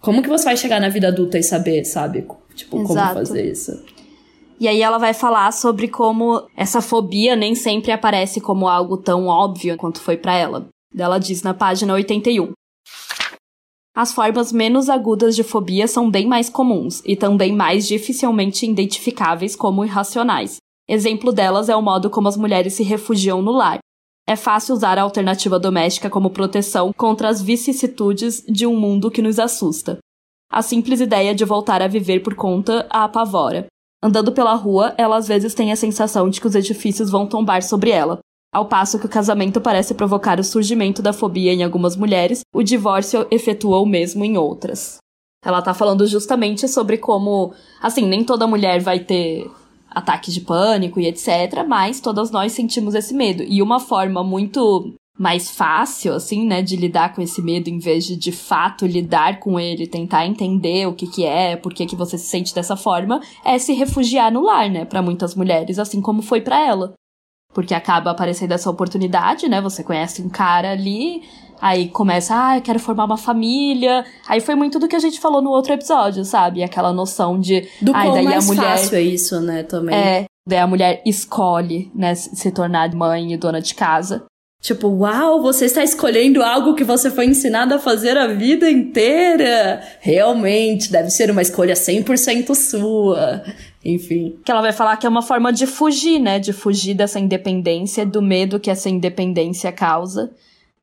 como que você vai chegar na vida adulta e saber, sabe? Tipo, Exato. como fazer isso? E aí ela vai falar sobre como essa fobia nem sempre aparece como algo tão óbvio quanto foi para ela. Ela diz na página 81. As formas menos agudas de fobia são bem mais comuns e também mais dificilmente identificáveis como irracionais. Exemplo delas é o modo como as mulheres se refugiam no lar, é fácil usar a alternativa doméstica como proteção contra as vicissitudes de um mundo que nos assusta. a simples ideia de voltar a viver por conta a apavora. Andando pela rua, ela às vezes tem a sensação de que os edifícios vão tombar sobre ela. Ao passo que o casamento parece provocar o surgimento da fobia em algumas mulheres, o divórcio efetua o mesmo em outras. Ela tá falando justamente sobre como, assim, nem toda mulher vai ter ataques de pânico e etc, mas todas nós sentimos esse medo. E uma forma muito mais fácil, assim, né, de lidar com esse medo, em vez de de fato lidar com ele, tentar entender o que que é, por que que você se sente dessa forma, é se refugiar no lar, né, para muitas mulheres, assim como foi para ela. Porque acaba aparecendo essa oportunidade, né, você conhece um cara ali, aí começa, ah, eu quero formar uma família. Aí foi muito do que a gente falou no outro episódio, sabe? Aquela noção de, do ah, daí mais a mulher fácil é isso, né, também. É, daí a mulher escolhe, né, se tornar mãe e dona de casa. Tipo, uau, você está escolhendo algo que você foi ensinado a fazer a vida inteira. Realmente, deve ser uma escolha 100% sua. Enfim. Que ela vai falar que é uma forma de fugir, né? De fugir dessa independência, do medo que essa independência causa.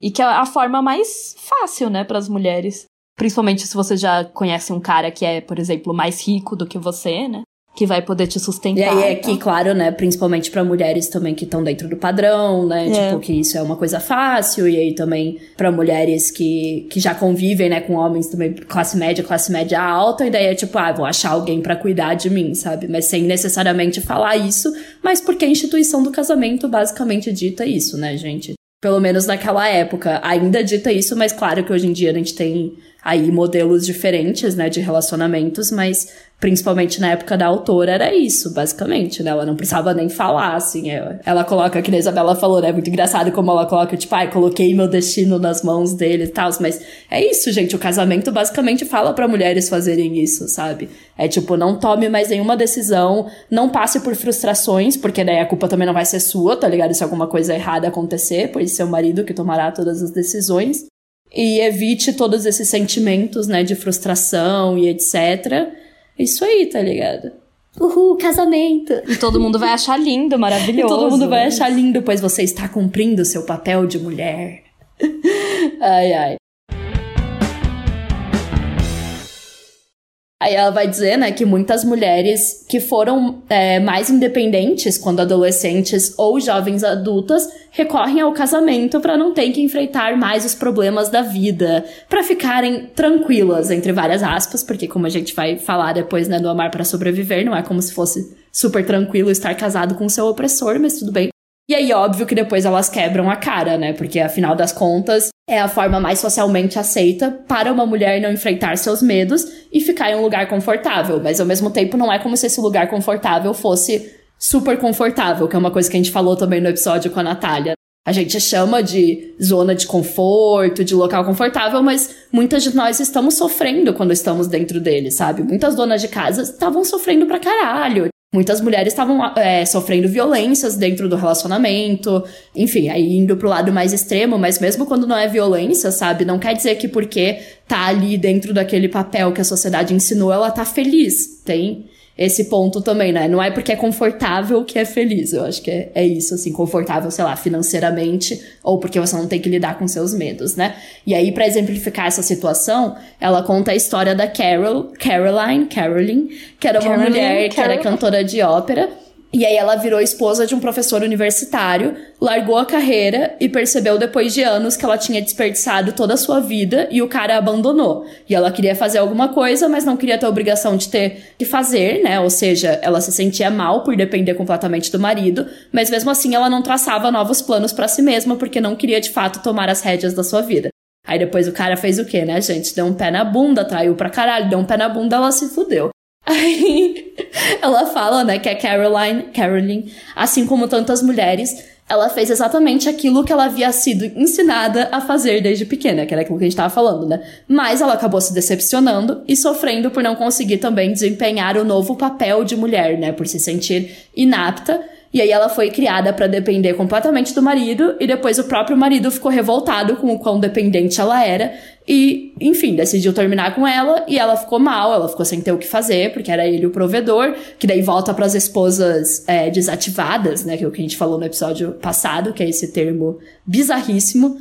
E que é a forma mais fácil, né, para as mulheres. Principalmente se você já conhece um cara que é, por exemplo, mais rico do que você, né? que vai poder te sustentar. E aí é que, claro, né, principalmente para mulheres também que estão dentro do padrão, né, é. tipo que isso é uma coisa fácil e aí também para mulheres que, que já convivem, né, com homens também classe média, classe média alta, e daí é tipo, ah, vou achar alguém para cuidar de mim, sabe? Mas sem necessariamente falar isso, mas porque a instituição do casamento basicamente dita isso, né, gente? Pelo menos naquela época. Ainda dita isso, mas claro que hoje em dia a gente tem aí modelos diferentes, né, de relacionamentos, mas principalmente na época da autora, era isso, basicamente, né? Ela não precisava nem falar, assim. Ela, ela coloca, que a Isabela falou, né? Muito engraçado como ela coloca, tipo, ai, ah, coloquei meu destino nas mãos dele e tal. Mas é isso, gente. O casamento basicamente fala para mulheres fazerem isso, sabe? É tipo, não tome mais nenhuma decisão, não passe por frustrações, porque daí a culpa também não vai ser sua, tá ligado? Se alguma coisa errada acontecer, pois seu marido que tomará todas as decisões. E evite todos esses sentimentos, né, de frustração e etc isso aí, tá ligado? Uhul, casamento! E todo mundo vai achar lindo, maravilhoso. E todo mundo vai achar lindo, pois você está cumprindo seu papel de mulher. ai, ai. Aí ela vai dizer, né, que muitas mulheres que foram é, mais independentes quando adolescentes ou jovens adultas recorrem ao casamento para não ter que enfrentar mais os problemas da vida, para ficarem tranquilas, entre várias aspas, porque como a gente vai falar depois, né, do amar para sobreviver, não é como se fosse super tranquilo estar casado com seu opressor, mas tudo bem. E aí, óbvio que depois elas quebram a cara, né? Porque afinal das contas, é a forma mais socialmente aceita para uma mulher não enfrentar seus medos e ficar em um lugar confortável. Mas ao mesmo tempo, não é como se esse lugar confortável fosse super confortável, que é uma coisa que a gente falou também no episódio com a Natália. A gente chama de zona de conforto, de local confortável, mas muitas de nós estamos sofrendo quando estamos dentro dele, sabe? Muitas donas de casa estavam sofrendo pra caralho. Muitas mulheres estavam é, sofrendo violências dentro do relacionamento, enfim, aí indo pro lado mais extremo, mas mesmo quando não é violência, sabe? Não quer dizer que porque tá ali dentro daquele papel que a sociedade ensinou, ela tá feliz. Tem esse ponto também, né? Não é porque é confortável que é feliz. Eu acho que é, é isso, assim, confortável, sei lá, financeiramente, ou porque você não tem que lidar com seus medos, né? E aí, para exemplificar essa situação, ela conta a história da Carol, Caroline, Caroline, que era uma Caroline, mulher que era cantora de ópera e aí ela virou esposa de um professor universitário, largou a carreira e percebeu depois de anos que ela tinha desperdiçado toda a sua vida e o cara a abandonou. E ela queria fazer alguma coisa, mas não queria ter a obrigação de ter que fazer, né? Ou seja, ela se sentia mal por depender completamente do marido, mas mesmo assim ela não traçava novos planos para si mesma porque não queria de fato tomar as rédeas da sua vida. Aí depois o cara fez o quê, né, gente? Deu um pé na bunda, traiu pra caralho, deu um pé na bunda, ela se fudeu. Aí ela fala, né, que a Caroline, Caroline, assim como tantas mulheres, ela fez exatamente aquilo que ela havia sido ensinada a fazer desde pequena, que era aquilo que a gente estava falando, né? Mas ela acabou se decepcionando e sofrendo por não conseguir também desempenhar o novo papel de mulher, né? Por se sentir inapta e aí ela foi criada para depender completamente do marido, e depois o próprio marido ficou revoltado com o quão dependente ela era, e, enfim, decidiu terminar com ela, e ela ficou mal, ela ficou sem ter o que fazer, porque era ele o provedor, que daí volta para as esposas é, desativadas, né, que é o que a gente falou no episódio passado, que é esse termo bizarríssimo,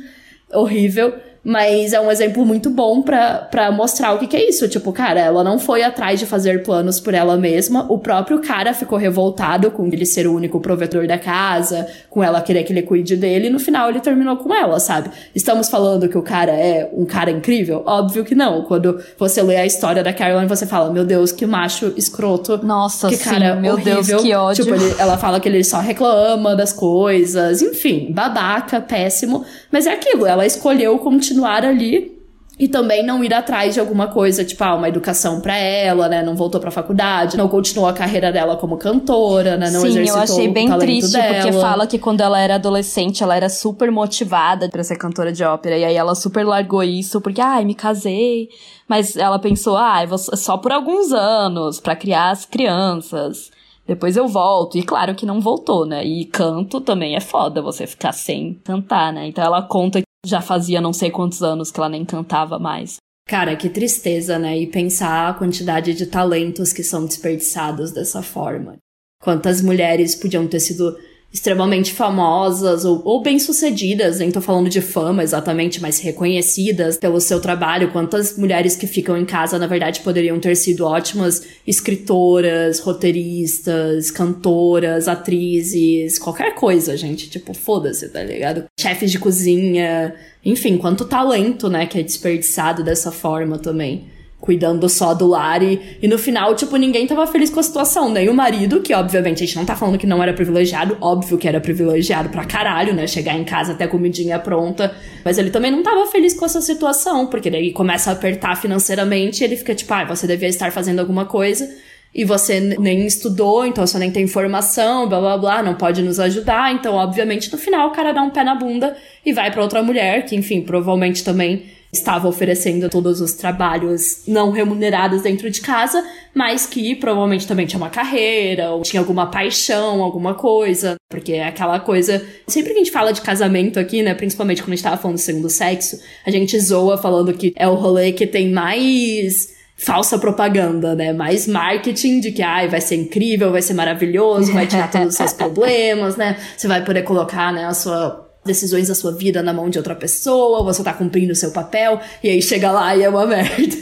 horrível. Mas é um exemplo muito bom para mostrar o que, que é isso. Tipo, cara, ela não foi atrás de fazer planos por ela mesma. O próprio cara ficou revoltado com ele ser o único provedor da casa, com ela querer que ele cuide dele. E no final ele terminou com ela, sabe? Estamos falando que o cara é um cara incrível? Óbvio que não. Quando você lê a história da Caroline, você fala, meu Deus, que macho escroto. Nossa, que sim, cara meu horrível. Deus, que ódio. Tipo, ele, ela fala que ele só reclama das coisas. Enfim, babaca, péssimo. Mas é aquilo, ela escolheu continuar continuar ali e também não ir atrás de alguma coisa, tipo, ah, uma educação para ela, né? Não voltou pra faculdade, não continuou a carreira dela como cantora, né? Não Sim, exercitou eu achei bem triste, dela. porque fala que quando ela era adolescente, ela era super motivada para ser cantora de ópera. E aí ela super largou isso, porque, ai, me casei. Mas ela pensou, ah, só por alguns anos, para criar as crianças. Depois eu volto. E claro que não voltou, né? E canto também é foda você ficar sem cantar, né? Então ela conta já fazia não sei quantos anos que ela nem cantava mais. Cara, que tristeza, né? E pensar a quantidade de talentos que são desperdiçados dessa forma. Quantas mulheres podiam ter sido extremamente famosas ou, ou bem-sucedidas, nem tô falando de fama exatamente, mas reconhecidas pelo seu trabalho. Quantas mulheres que ficam em casa, na verdade, poderiam ter sido ótimas escritoras, roteiristas, cantoras, atrizes, qualquer coisa, gente. Tipo, foda-se, tá ligado? Chefes de cozinha, enfim, quanto talento, né, que é desperdiçado dessa forma também cuidando só do lar e, e no final, tipo, ninguém tava feliz com a situação, nem o marido, que obviamente a gente não tá falando que não era privilegiado, óbvio que era privilegiado pra caralho, né, chegar em casa até comidinha pronta, mas ele também não tava feliz com essa situação, porque daí começa a apertar financeiramente e ele fica tipo, ah, você devia estar fazendo alguma coisa e você nem estudou, então você nem tem informação, blá blá blá, não pode nos ajudar, então obviamente no final o cara dá um pé na bunda e vai para outra mulher, que enfim, provavelmente também estava oferecendo todos os trabalhos não remunerados dentro de casa, mas que provavelmente também tinha uma carreira, ou tinha alguma paixão, alguma coisa. Porque é aquela coisa. Sempre que a gente fala de casamento aqui, né? Principalmente quando a gente tava falando do segundo sexo, a gente zoa falando que é o rolê que tem mais falsa propaganda, né? Mais marketing de que ai, vai ser incrível, vai ser maravilhoso, vai tirar todos os seus problemas, né? Você vai poder colocar, né, a sua decisões da sua vida na mão de outra pessoa, você tá cumprindo o seu papel, e aí chega lá e é uma merda.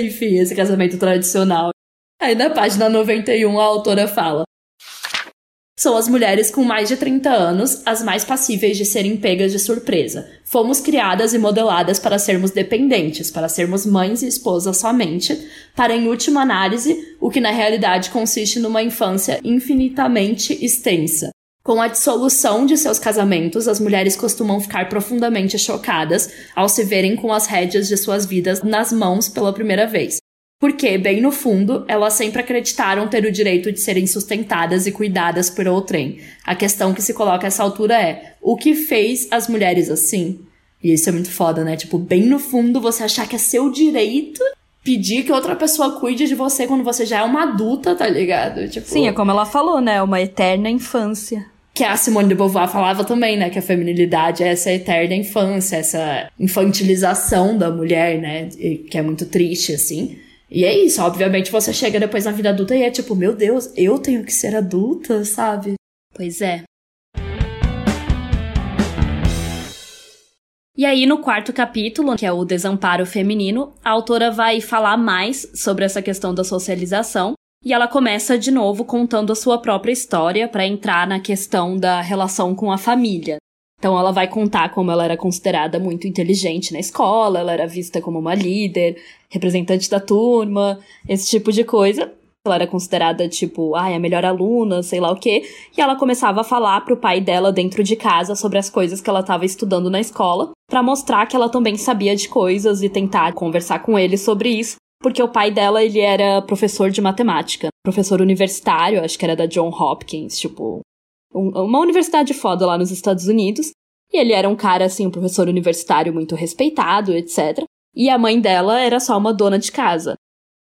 Enfim, esse casamento tradicional. Aí na página 91 a autora fala: São as mulheres com mais de 30 anos as mais passíveis de serem pegas de surpresa. Fomos criadas e modeladas para sermos dependentes, para sermos mães e esposas somente, para, em última análise, o que na realidade consiste numa infância infinitamente extensa. Com a dissolução de seus casamentos, as mulheres costumam ficar profundamente chocadas ao se verem com as rédeas de suas vidas nas mãos pela primeira vez. Porque, bem no fundo, elas sempre acreditaram ter o direito de serem sustentadas e cuidadas por outrem. A questão que se coloca a essa altura é: o que fez as mulheres assim? E isso é muito foda, né? Tipo, bem no fundo você achar que é seu direito pedir que outra pessoa cuide de você quando você já é uma adulta, tá ligado? Tipo... Sim, é como ela falou, né? Uma eterna infância que a Simone de Beauvoir falava também, né? Que a feminilidade é essa eterna infância, essa infantilização da mulher, né? Que é muito triste, assim. E é isso, obviamente você chega depois na vida adulta e é tipo, meu Deus, eu tenho que ser adulta, sabe? Pois é. E aí, no quarto capítulo, que é o desamparo feminino, a autora vai falar mais sobre essa questão da socialização e ela começa de novo contando a sua própria história para entrar na questão da relação com a família. Então ela vai contar como ela era considerada muito inteligente na escola, ela era vista como uma líder, representante da turma, esse tipo de coisa. Ela era considerada, tipo, ai, a melhor aluna, sei lá o quê. E ela começava a falar pro pai dela dentro de casa sobre as coisas que ela estava estudando na escola, para mostrar que ela também sabia de coisas e tentar conversar com ele sobre isso, porque o pai dela, ele era professor de matemática, professor universitário, acho que era da John Hopkins, tipo, um, uma universidade foda lá nos Estados Unidos. E ele era um cara, assim, um professor universitário muito respeitado, etc. E a mãe dela era só uma dona de casa.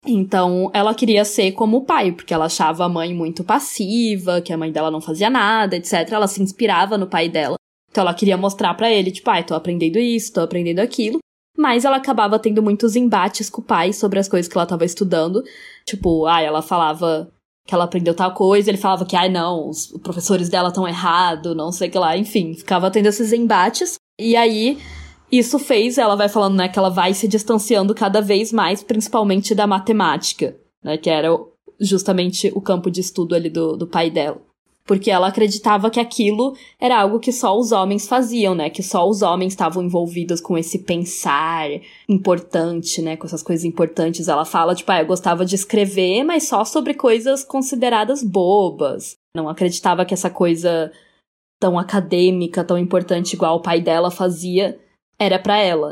Então, ela queria ser como o pai, porque ela achava a mãe muito passiva, que a mãe dela não fazia nada, etc. Ela se inspirava no pai dela. Então, ela queria mostrar para ele, tipo, ai, ah, tô aprendendo isso, tô aprendendo aquilo mas ela acabava tendo muitos embates com o pai sobre as coisas que ela estava estudando. Tipo, ah, ela falava que ela aprendeu tal coisa, ele falava que, ai, ah, não, os professores dela estão errados, não sei o que lá, enfim, ficava tendo esses embates. E aí, isso fez, ela vai falando, né, que ela vai se distanciando cada vez mais, principalmente da matemática, né, que era justamente o campo de estudo ali do, do pai dela. Porque ela acreditava que aquilo era algo que só os homens faziam, né? Que só os homens estavam envolvidos com esse pensar importante, né? Com essas coisas importantes. Ela fala, tipo, ah, eu gostava de escrever, mas só sobre coisas consideradas bobas. Não acreditava que essa coisa tão acadêmica, tão importante igual o pai dela fazia, era para ela.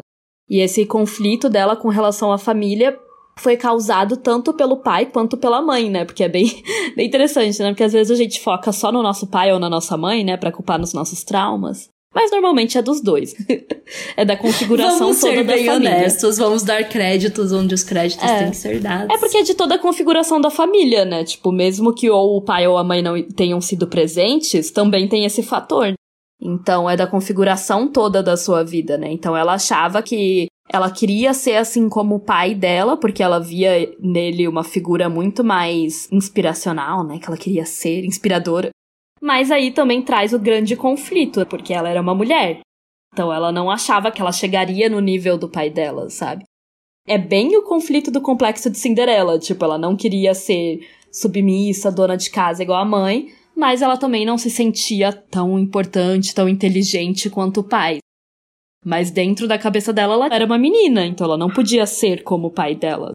E esse conflito dela com relação à família foi causado tanto pelo pai quanto pela mãe, né? Porque é bem, bem interessante, né? Porque às vezes a gente foca só no nosso pai ou na nossa mãe, né? Pra culpar nos nossos traumas. Mas normalmente é dos dois. é da configuração vamos toda ser da bem família. honestos, vamos dar créditos onde os créditos É. têm que ser dados. É porque é de toda a configuração da família, né? Tipo, mesmo que ou o pai ou a mãe não tenham sido presentes, também tem esse fator. Então, é da configuração toda da sua vida, né? Então, ela achava que ela queria ser assim como o pai dela, porque ela via nele uma figura muito mais inspiracional, né? Que ela queria ser inspiradora. Mas aí também traz o grande conflito, porque ela era uma mulher. Então, ela não achava que ela chegaria no nível do pai dela, sabe? É bem o conflito do complexo de Cinderela. Tipo, ela não queria ser submissa, dona de casa igual a mãe, mas ela também não se sentia tão importante, tão inteligente quanto o pai. Mas dentro da cabeça dela, ela era uma menina, então ela não podia ser como o pai dela.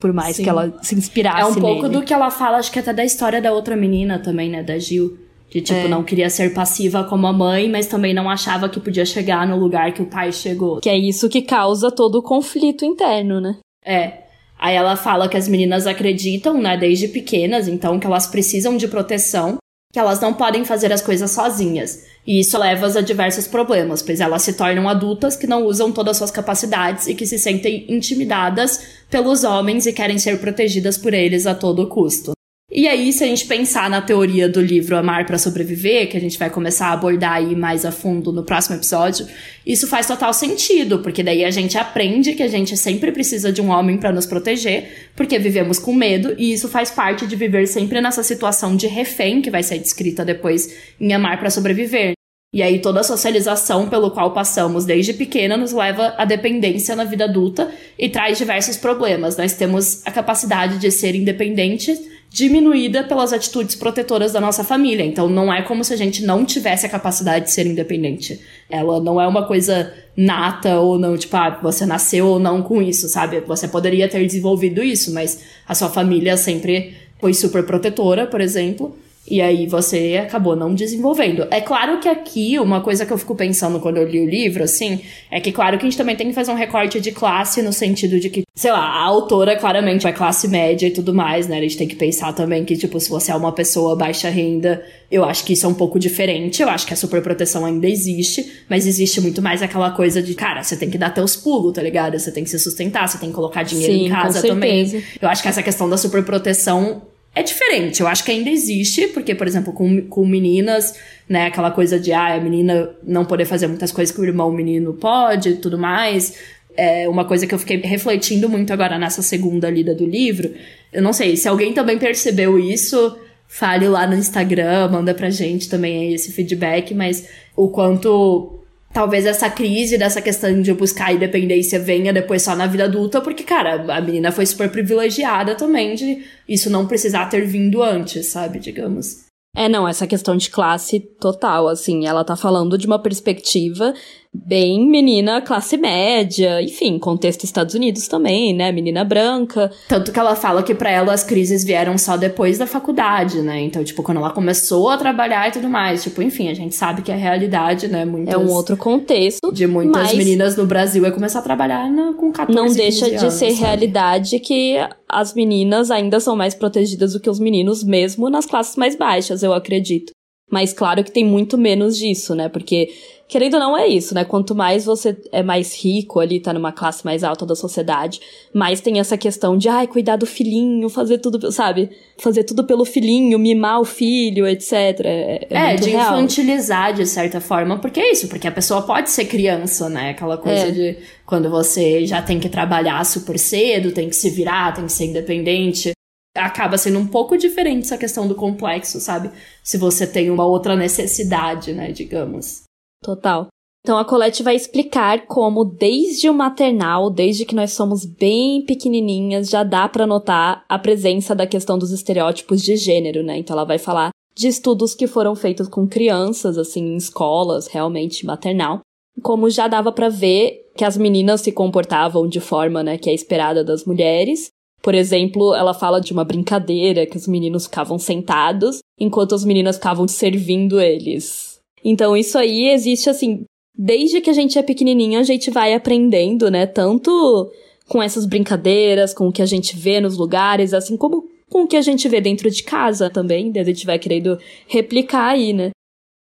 Por mais Sim. que ela se inspirasse É um pouco nele. do que ela fala, acho que até da história da outra menina também, né? Da Gil. De tipo, É. não queria ser passiva como a mãe, mas também não achava que podia chegar no lugar que o pai chegou. Que é isso que causa todo o conflito interno, né? É. Aí ela fala que as meninas acreditam, né, desde pequenas, então que elas precisam de proteção, que elas não podem fazer as coisas sozinhas. E isso leva-as a diversos problemas, pois elas se tornam adultas que não usam todas as suas capacidades e que se sentem intimidadas pelos homens e querem ser protegidas por eles a todo custo. E aí, se a gente pensar na teoria do livro Amar para Sobreviver, que a gente vai começar a abordar aí mais a fundo no próximo episódio, isso faz total sentido, porque daí a gente aprende que a gente sempre precisa de um homem para nos proteger, porque vivemos com medo, e isso faz parte de viver sempre nessa situação de refém, que vai ser descrita depois em Amar para Sobreviver. E aí toda a socialização pelo qual passamos desde pequena nos leva à dependência na vida adulta e traz diversos problemas. Nós temos a capacidade de ser independentes diminuída pelas atitudes protetoras da nossa família. Então não é como se a gente não tivesse a capacidade de ser independente. Ela não é uma coisa nata ou não, tipo, ah, você nasceu ou não com isso, sabe? Você poderia ter desenvolvido isso, mas a sua família sempre foi super protetora, por exemplo. E aí você acabou não desenvolvendo. É claro que aqui, uma coisa que eu fico pensando quando eu li o livro, assim, é que claro que a gente também tem que fazer um recorte de classe no sentido de que, sei lá, a autora claramente é classe média e tudo mais, né? A gente tem que pensar também que, tipo, se você é uma pessoa baixa renda, eu acho que isso é um pouco diferente. Eu acho que a superproteção ainda existe, mas existe muito mais aquela coisa de, cara, você tem que dar teus pulos, tá ligado? Você tem que se sustentar, você tem que colocar dinheiro Sim, em casa também. Eu acho que essa questão da superproteção é diferente. Eu acho que ainda existe, porque, por exemplo, com, com meninas, né, aquela coisa de, ah, a menina não poder fazer muitas coisas que o irmão menino pode e tudo mais. É uma coisa que eu fiquei refletindo muito agora nessa segunda lida do livro. Eu não sei, se alguém também percebeu isso, fale lá no Instagram, manda pra gente também esse feedback, mas o quanto talvez essa crise dessa questão de buscar independência venha depois só na vida adulta, porque, cara, a menina foi super privilegiada também de isso não precisar ter vindo antes, sabe, digamos. É, não, essa questão de classe total, assim, ela tá falando de uma perspectiva bem menina classe média, enfim, contexto Estados Unidos também, né, menina branca. Tanto que ela fala que pra ela as crises vieram só depois da faculdade, né? Então, tipo, quando ela começou a trabalhar e tudo mais, tipo, enfim, a gente sabe que a realidade, né, muitas É um outro contexto. de muitas meninas no Brasil é começar a trabalhar na, com 14 Não deixa 15 de anos, ser sabe? realidade que as meninas ainda são mais protegidas do que os meninos, mesmo nas classes mais baixas, eu acredito. Mas claro que tem muito menos disso, né? Porque, querendo ou não, é isso, né? Quanto mais você é mais rico ali, tá numa classe mais alta da sociedade, mais tem essa questão de, ai, cuidar do filhinho, fazer tudo, sabe? Fazer tudo pelo filhinho, mimar o filho, etc. É, é, É, de real. infantilizar de certa forma, porque é isso, porque a pessoa pode ser criança, né? Aquela coisa É. de quando você já tem que trabalhar super cedo, tem que se virar, tem que ser independente. Acaba sendo um pouco diferente essa questão do complexo, sabe? Se você tem uma outra necessidade, né, digamos. Total. Então a Colette vai explicar como desde o maternal, desde que nós somos bem pequenininhas, já dá para notar a presença da questão dos estereótipos de gênero, né? Então ela vai falar de estudos que foram feitos com crianças, assim, em escolas, realmente maternal, como já dava para ver que as meninas se comportavam de forma, né, que é esperada das mulheres. Por exemplo, ela fala de uma brincadeira que os meninos ficavam sentados enquanto as meninas ficavam servindo eles. Então isso aí existe assim desde que a gente é pequenininha, a gente vai aprendendo, né? Tanto com essas brincadeiras, com o que a gente vê nos lugares, assim como com o que a gente vê dentro de casa também, a gente vai querendo replicar aí, né?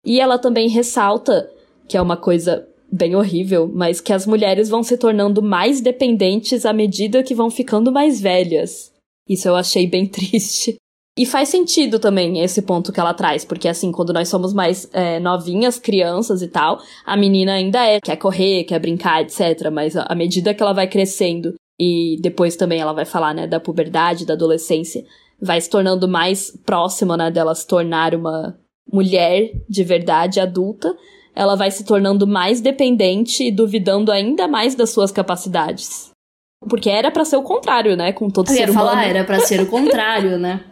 E ela também ressalta, que é uma coisa bem horrível, mas que as mulheres vão se tornando mais dependentes à medida que vão ficando mais velhas. Isso eu achei bem triste. E faz sentido também esse ponto que ela traz, porque assim, quando nós somos mais é, novinhas, crianças e tal, a menina ainda é, quer correr, quer brincar, etc. Mas à medida que ela vai crescendo, e depois também ela vai falar, né, da puberdade, da adolescência, vai se tornando mais próxima, né, dela se tornar uma mulher de verdade adulta, ela vai se tornando mais dependente e duvidando ainda mais das suas capacidades. Porque era para ser o contrário, né, com todo Eu ser ia humano. falar, era para ser o contrário, né?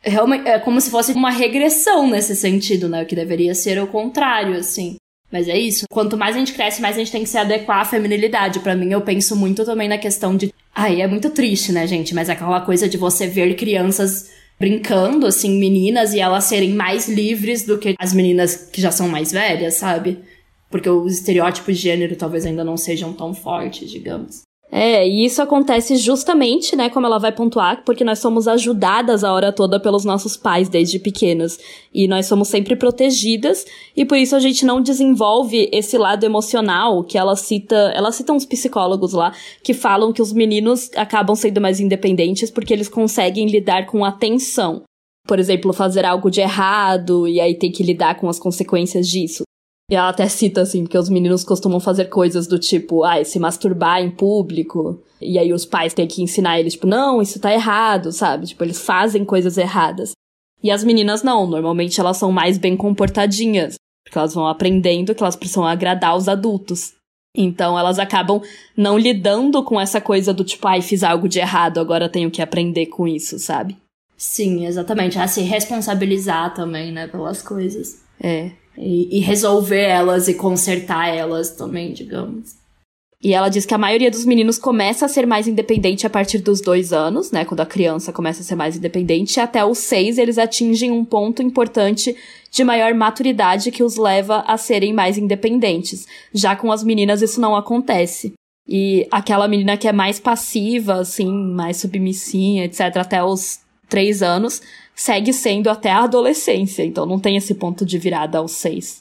realmente é como se fosse uma regressão nesse sentido, né? O que deveria ser o contrário, assim. Mas é isso. Quanto mais a gente cresce, mais a gente tem que se adequar à feminilidade. Para mim, eu penso muito também na questão de. Ai, é muito triste, né, gente? Mas é aquela coisa de você ver crianças brincando, assim, meninas, e elas serem mais livres do que as meninas que já são mais velhas, sabe? Porque os estereótipos de gênero talvez ainda não sejam tão fortes, digamos. É, e isso acontece justamente, né, como ela vai pontuar, porque nós somos ajudadas a hora toda pelos nossos pais desde pequenas. E nós somos sempre protegidas, e por isso a gente não desenvolve esse lado emocional que ela cita. Ela cita uns psicólogos lá que falam que os meninos acabam sendo mais independentes porque eles conseguem lidar com atenção. Por exemplo, fazer algo de errado e aí tem que lidar com as consequências disso. E ela até cita, assim, que os meninos costumam fazer coisas do tipo, ah, se masturbar em público. E aí os pais têm que ensinar eles, tipo, não, isso tá errado, sabe? Tipo, eles fazem coisas erradas. E as meninas não, normalmente elas são mais bem comportadinhas. Porque elas vão aprendendo que elas precisam agradar os adultos. Então elas acabam não lidando com essa coisa do tipo, ai, fiz algo de errado, agora tenho que aprender com isso, sabe? Sim, exatamente. A se responsabilizar também, né, pelas coisas. É. E, e resolver elas e consertar elas também, digamos. E ela diz que a maioria dos meninos começa a ser mais independente a partir dos dois anos, né? Quando a criança começa a ser mais independente. Até os seis, eles atingem um ponto importante de maior maturidade que os leva a serem mais independentes. Já com as meninas, isso não acontece. E aquela menina que é mais passiva, assim, mais submissinha, etc., até os três anos, segue sendo até a adolescência, então não tem esse ponto de virada aos seis.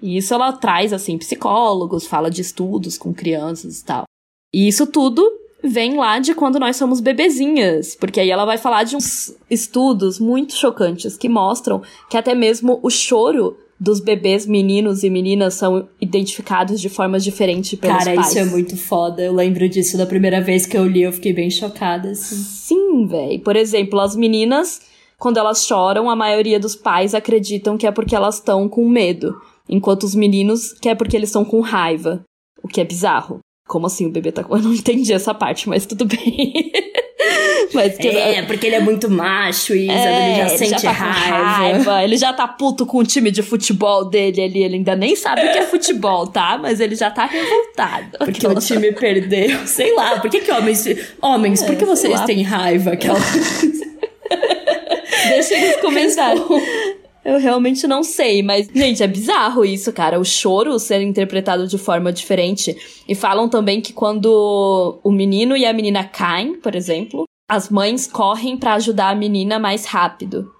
E isso ela traz, assim, psicólogos, fala de estudos com crianças e tal. E isso tudo vem lá de quando nós somos bebezinhas, porque aí ela vai falar de uns estudos muito chocantes que mostram que até mesmo o choro dos bebês meninos e meninas são identificados de formas diferentes pelos Cara, pais. isso é muito foda. Eu lembro disso da primeira vez que eu li, eu fiquei bem chocada, assim. Sim, véi. Por exemplo, as meninas quando elas choram, a maioria dos pais acreditam que é porque elas estão com medo, enquanto os meninos que é porque eles estão com raiva, o que é bizarro. Como assim o bebê tá com. Eu não entendi essa parte, mas tudo bem. mas que... É, porque ele é muito macho e é, ele já ele sente já tá raiva. raiva. Ele já tá puto com o time de futebol dele ali. Ele ainda nem sabe o que é futebol, tá? Mas ele já tá revoltado. Porque o time perdeu. Sei lá, por que, que homens. Homens, por que é, vocês têm raiva? Aquela. Deixa nos comentários. Eu realmente não sei, mas, gente, é bizarro isso, cara. O choro ser interpretado de forma diferente. E falam também que quando o menino e a menina caem, por exemplo, as mães correm para ajudar a menina mais rápido.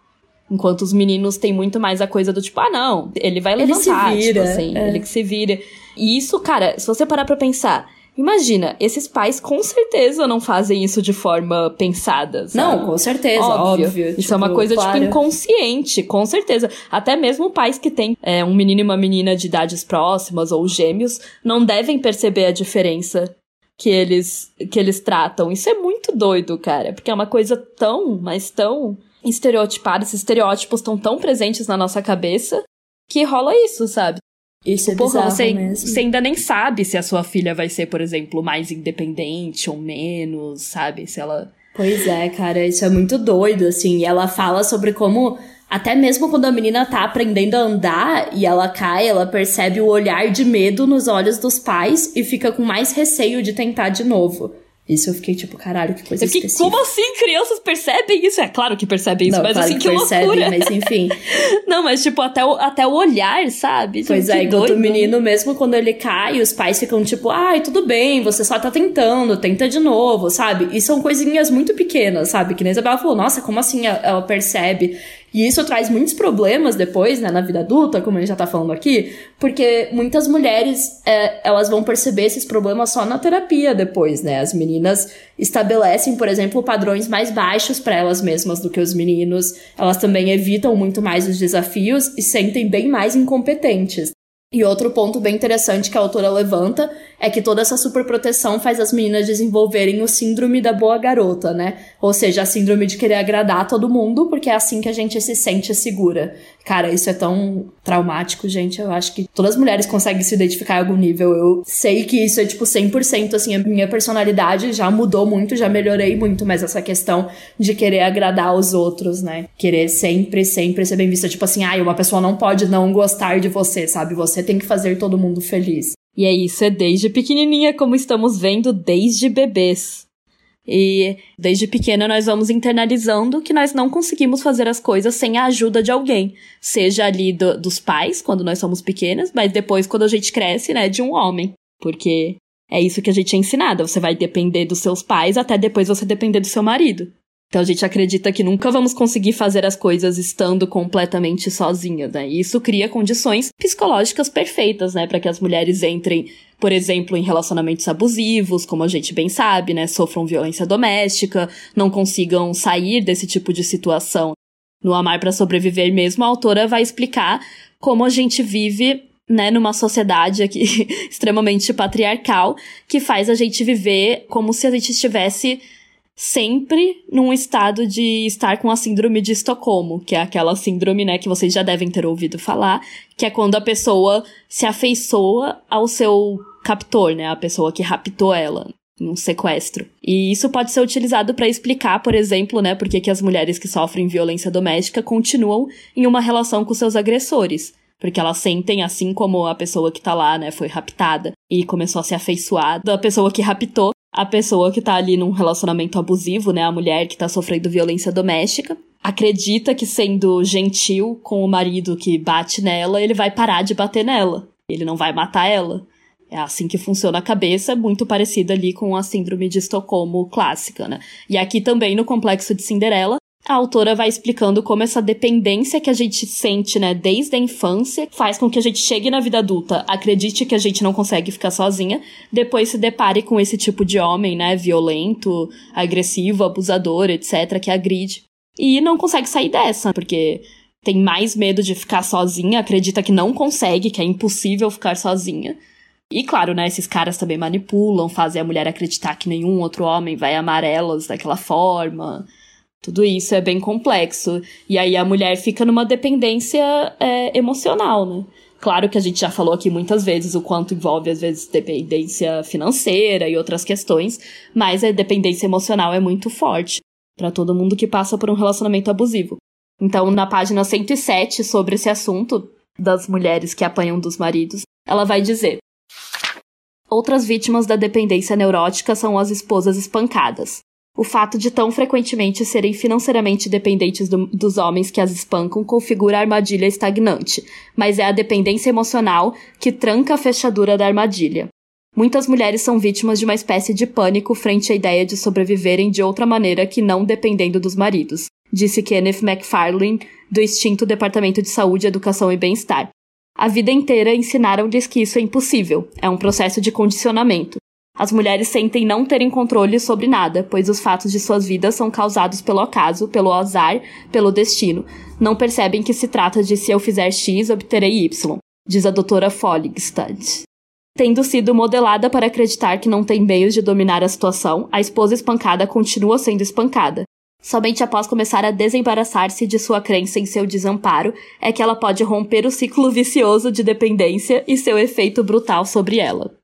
Enquanto os meninos têm muito mais a coisa do tipo, ah, não, ele vai levantar, ele se vira, tipo assim, é. ele que se vira. E isso, cara, se você parar pra pensar, Imagina, esses pais com certeza não fazem isso de forma pensada. Sabe? Não, com certeza, óbvio. óbvio. Isso tipo, é uma tipo, coisa, claro. tipo, inconsciente, com certeza. Até mesmo pais que têm é, um menino e uma menina de idades próximas ou gêmeos não devem perceber a diferença que eles, que eles tratam. Isso é muito doido, cara, porque é uma coisa tão, mas tão estereotipada, esses estereótipos estão tão presentes na nossa cabeça que rola isso, sabe? Isso é Porra, você, mesmo. você ainda nem sabe se a sua filha vai ser, por exemplo, mais independente ou menos, sabe? Se ela. Pois é, cara, isso é muito doido, assim. E ela fala sobre como até mesmo quando a menina tá aprendendo a andar e ela cai, ela percebe o olhar de medo nos olhos dos pais e fica com mais receio de tentar de novo. Isso eu fiquei tipo, caralho, que coisa eu fiquei, específica. Como assim crianças percebem isso? É claro que percebem isso, Não, mas claro assim, que, que percebe, loucura. mas enfim. Não, mas tipo, até o, até o olhar, sabe? Pois que é, enquanto doido. o menino, mesmo quando ele cai, os pais ficam tipo, ai, tudo bem, você só tá tentando, tenta de novo, sabe? E são coisinhas muito pequenas, sabe? Que nem a Isabela falou, nossa, como assim ela percebe? E isso traz muitos problemas depois, né, na vida adulta, como a gente já tá falando aqui, porque muitas mulheres, é, elas vão perceber esses problemas só na terapia depois, né? As meninas estabelecem, por exemplo, padrões mais baixos para elas mesmas do que os meninos. Elas também evitam muito mais os desafios e sentem bem mais incompetentes. E outro ponto bem interessante que a autora levanta é que toda essa superproteção faz as meninas desenvolverem o síndrome da boa garota, né? Ou seja, a síndrome de querer agradar todo mundo, porque é assim que a gente se sente segura. Cara, isso é tão traumático, gente. Eu acho que todas as mulheres conseguem se identificar em algum nível. Eu sei que isso é, tipo, 100% assim, a minha personalidade já mudou muito, já melhorei muito, mas essa questão de querer agradar os outros, né? Querer sempre, sempre ser bem vista. Tipo assim, ai, ah, uma pessoa não pode não gostar de você, sabe? Você tem que fazer todo mundo feliz. E é isso, é desde pequenininha, como estamos vendo desde bebês. E desde pequena nós vamos internalizando que nós não conseguimos fazer as coisas sem a ajuda de alguém. Seja ali do, dos pais, quando nós somos pequenas, mas depois quando a gente cresce, né, de um homem. Porque é isso que a gente é ensinada. Você vai depender dos seus pais até depois você depender do seu marido. Então a gente acredita que nunca vamos conseguir fazer as coisas estando completamente sozinhas, né? E isso cria condições psicológicas perfeitas, né, para que as mulheres entrem, por exemplo, em relacionamentos abusivos, como a gente bem sabe, né, sofram violência doméstica, não consigam sair desse tipo de situação. No Amar para Sobreviver mesmo, a autora vai explicar como a gente vive né, numa sociedade aqui extremamente patriarcal, que faz a gente viver como se a gente estivesse sempre num estado de estar com a síndrome de Estocolmo, que é aquela síndrome, né, que vocês já devem ter ouvido falar, que é quando a pessoa se afeiçoa ao seu captor, né, a pessoa que raptou ela num sequestro. E isso pode ser utilizado para explicar, por exemplo, né, porque que as mulheres que sofrem violência doméstica continuam em uma relação com seus agressores. Porque elas sentem, assim como a pessoa que tá lá, né, foi raptada e começou a se afeiçoar da pessoa que raptou, a pessoa que tá ali num relacionamento abusivo, né, a mulher que tá sofrendo violência doméstica, acredita que sendo gentil com o marido que bate nela, ele vai parar de bater nela. Ele não vai matar ela. É assim que funciona a cabeça, muito parecida ali com a síndrome de Estocolmo clássica, né? E aqui também no complexo de Cinderela, a autora vai explicando como essa dependência que a gente sente, né, desde a infância, faz com que a gente chegue na vida adulta, acredite que a gente não consegue ficar sozinha, depois se depare com esse tipo de homem, né, violento, agressivo, abusador, etc, que agride e não consegue sair dessa, porque tem mais medo de ficar sozinha, acredita que não consegue, que é impossível ficar sozinha. E claro, né, esses caras também manipulam, fazem a mulher acreditar que nenhum outro homem vai amar elas daquela forma. Tudo isso é bem complexo. E aí a mulher fica numa dependência é, emocional, né? Claro que a gente já falou aqui muitas vezes o quanto envolve, às vezes, dependência financeira e outras questões, mas a dependência emocional é muito forte para todo mundo que passa por um relacionamento abusivo. Então, na página 107, sobre esse assunto das mulheres que apanham dos maridos, ela vai dizer: Outras vítimas da dependência neurótica são as esposas espancadas. O fato de tão frequentemente serem financeiramente dependentes do, dos homens que as espancam configura a armadilha estagnante, mas é a dependência emocional que tranca a fechadura da armadilha. Muitas mulheres são vítimas de uma espécie de pânico frente à ideia de sobreviverem de outra maneira que não dependendo dos maridos, disse Kenneth McFarlane, do extinto Departamento de Saúde, Educação e Bem-Estar. A vida inteira ensinaram-lhes que isso é impossível, é um processo de condicionamento. As mulheres sentem não terem controle sobre nada, pois os fatos de suas vidas são causados pelo acaso, pelo azar, pelo destino. Não percebem que se trata de se eu fizer X, obterei Y, diz a doutora Folligstad. Tendo sido modelada para acreditar que não tem meios de dominar a situação, a esposa espancada continua sendo espancada. Somente após começar a desembaraçar-se de sua crença em seu desamparo é que ela pode romper o ciclo vicioso de dependência e seu efeito brutal sobre ela.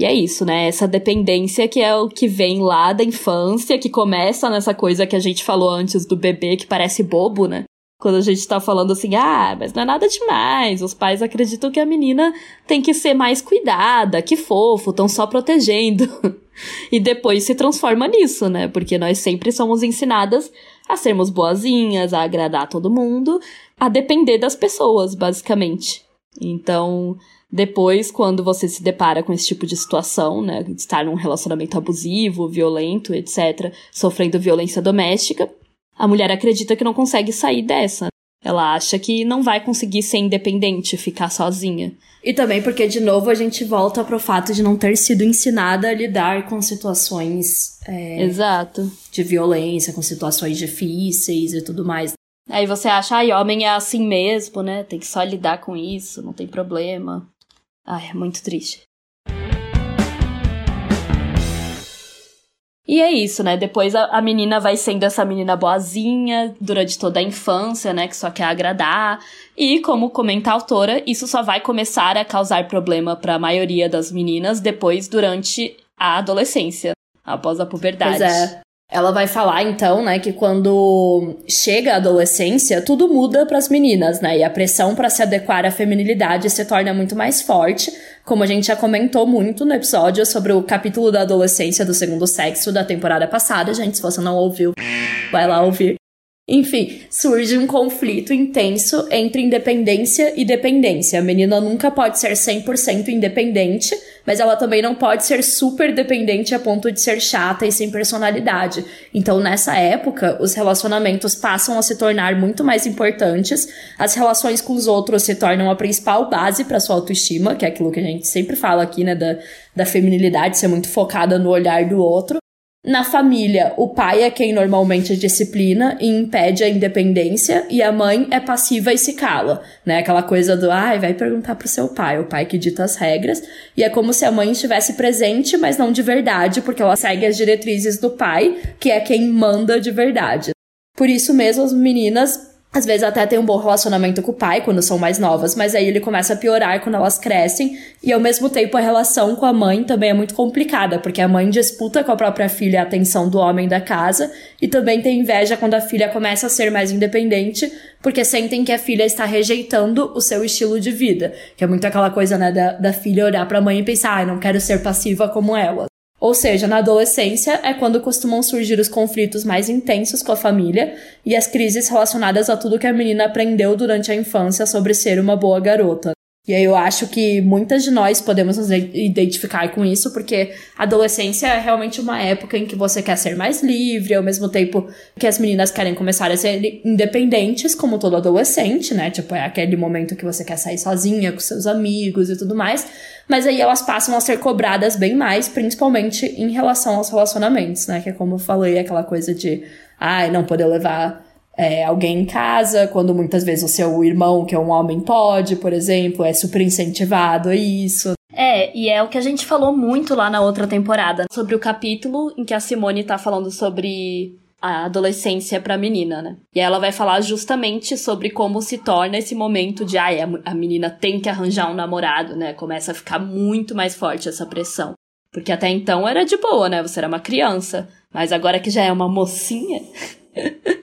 E é isso, né? Essa dependência que é o que vem lá da infância, que começa nessa coisa que a gente falou antes do bebê que parece bobo, né? Quando a gente tá falando assim, ah, mas não é nada demais. Os pais acreditam que a menina tem que ser mais cuidada, que fofo, estão só protegendo. e depois se transforma nisso, né? Porque nós sempre somos ensinadas a sermos boazinhas, a agradar todo mundo, a depender das pessoas, basicamente. Então, depois, quando você se depara com esse tipo de situação, né, estar num relacionamento abusivo, violento, etc., sofrendo violência doméstica, a mulher acredita que não consegue sair dessa. Ela acha que não vai conseguir ser independente, ficar sozinha. E também porque, de novo, a gente volta pro fato de não ter sido ensinada a lidar com situações. É, Exato. De violência, com situações difíceis e tudo mais. Aí você acha, ai, homem é assim mesmo, né? Tem que só lidar com isso, não tem problema. Ai, é muito triste. E é isso, né? Depois a, a, menina vai sendo essa menina boazinha durante toda a infância, né? Que só quer agradar. E, como comenta a autora, isso só vai começar a causar problema para a maioria das meninas depois, durante a adolescência, após a puberdade. Pois é. Ela vai falar então, né, que quando chega a adolescência, tudo muda para as meninas, né? E a pressão para se adequar à feminilidade se torna muito mais forte, como a gente já comentou muito no episódio sobre o capítulo da adolescência do segundo sexo da temporada passada, gente, se você não ouviu, vai lá ouvir. Enfim, surge um conflito intenso entre independência e dependência. A menina nunca pode ser 100% independente, mas ela também não pode ser super dependente a ponto de ser chata e sem personalidade. Então, nessa época, os relacionamentos passam a se tornar muito mais importantes, as relações com os outros se tornam a principal base para sua autoestima, que é aquilo que a gente sempre fala aqui, né, da, da feminilidade ser muito focada no olhar do outro. Na família, o pai é quem normalmente disciplina e impede a independência, e a mãe é passiva e se cala, né? Aquela coisa do, ai, vai perguntar pro seu pai, o pai que dita as regras, e é como se a mãe estivesse presente, mas não de verdade, porque ela segue as diretrizes do pai, que é quem manda de verdade. Por isso mesmo, as meninas às vezes até tem um bom relacionamento com o pai quando são mais novas, mas aí ele começa a piorar quando elas crescem, e ao mesmo tempo a relação com a mãe também é muito complicada, porque a mãe disputa com a própria filha a atenção do homem da casa, e também tem inveja quando a filha começa a ser mais independente, porque sentem que a filha está rejeitando o seu estilo de vida, que é muito aquela coisa, né, da, da filha olhar para a mãe e pensar, ah, não quero ser passiva como ela. Ou seja, na adolescência é quando costumam surgir os conflitos mais intensos com a família e as crises relacionadas a tudo que a menina aprendeu durante a infância sobre ser uma boa garota. E aí eu acho que muitas de nós podemos nos identificar com isso, porque a adolescência é realmente uma época em que você quer ser mais livre, ao mesmo tempo que as meninas querem começar a ser independentes, como todo adolescente, né? Tipo, é aquele momento que você quer sair sozinha com seus amigos e tudo mais. Mas aí elas passam a ser cobradas bem mais, principalmente em relação aos relacionamentos, né? Que é como eu falei, aquela coisa de, ai, ah, não poder levar é, alguém em casa, quando muitas vezes o seu irmão, que é um homem, pode, por exemplo, é super incentivado a isso. É, e é o que a gente falou muito lá na outra temporada, sobre o capítulo em que a Simone tá falando sobre a adolescência pra menina, né? E ela vai falar justamente sobre como se torna esse momento de, ai, a menina tem que arranjar um namorado, né? Começa a ficar muito mais forte essa pressão. Porque até então era de boa, né? Você era uma criança. Mas agora que já é uma mocinha,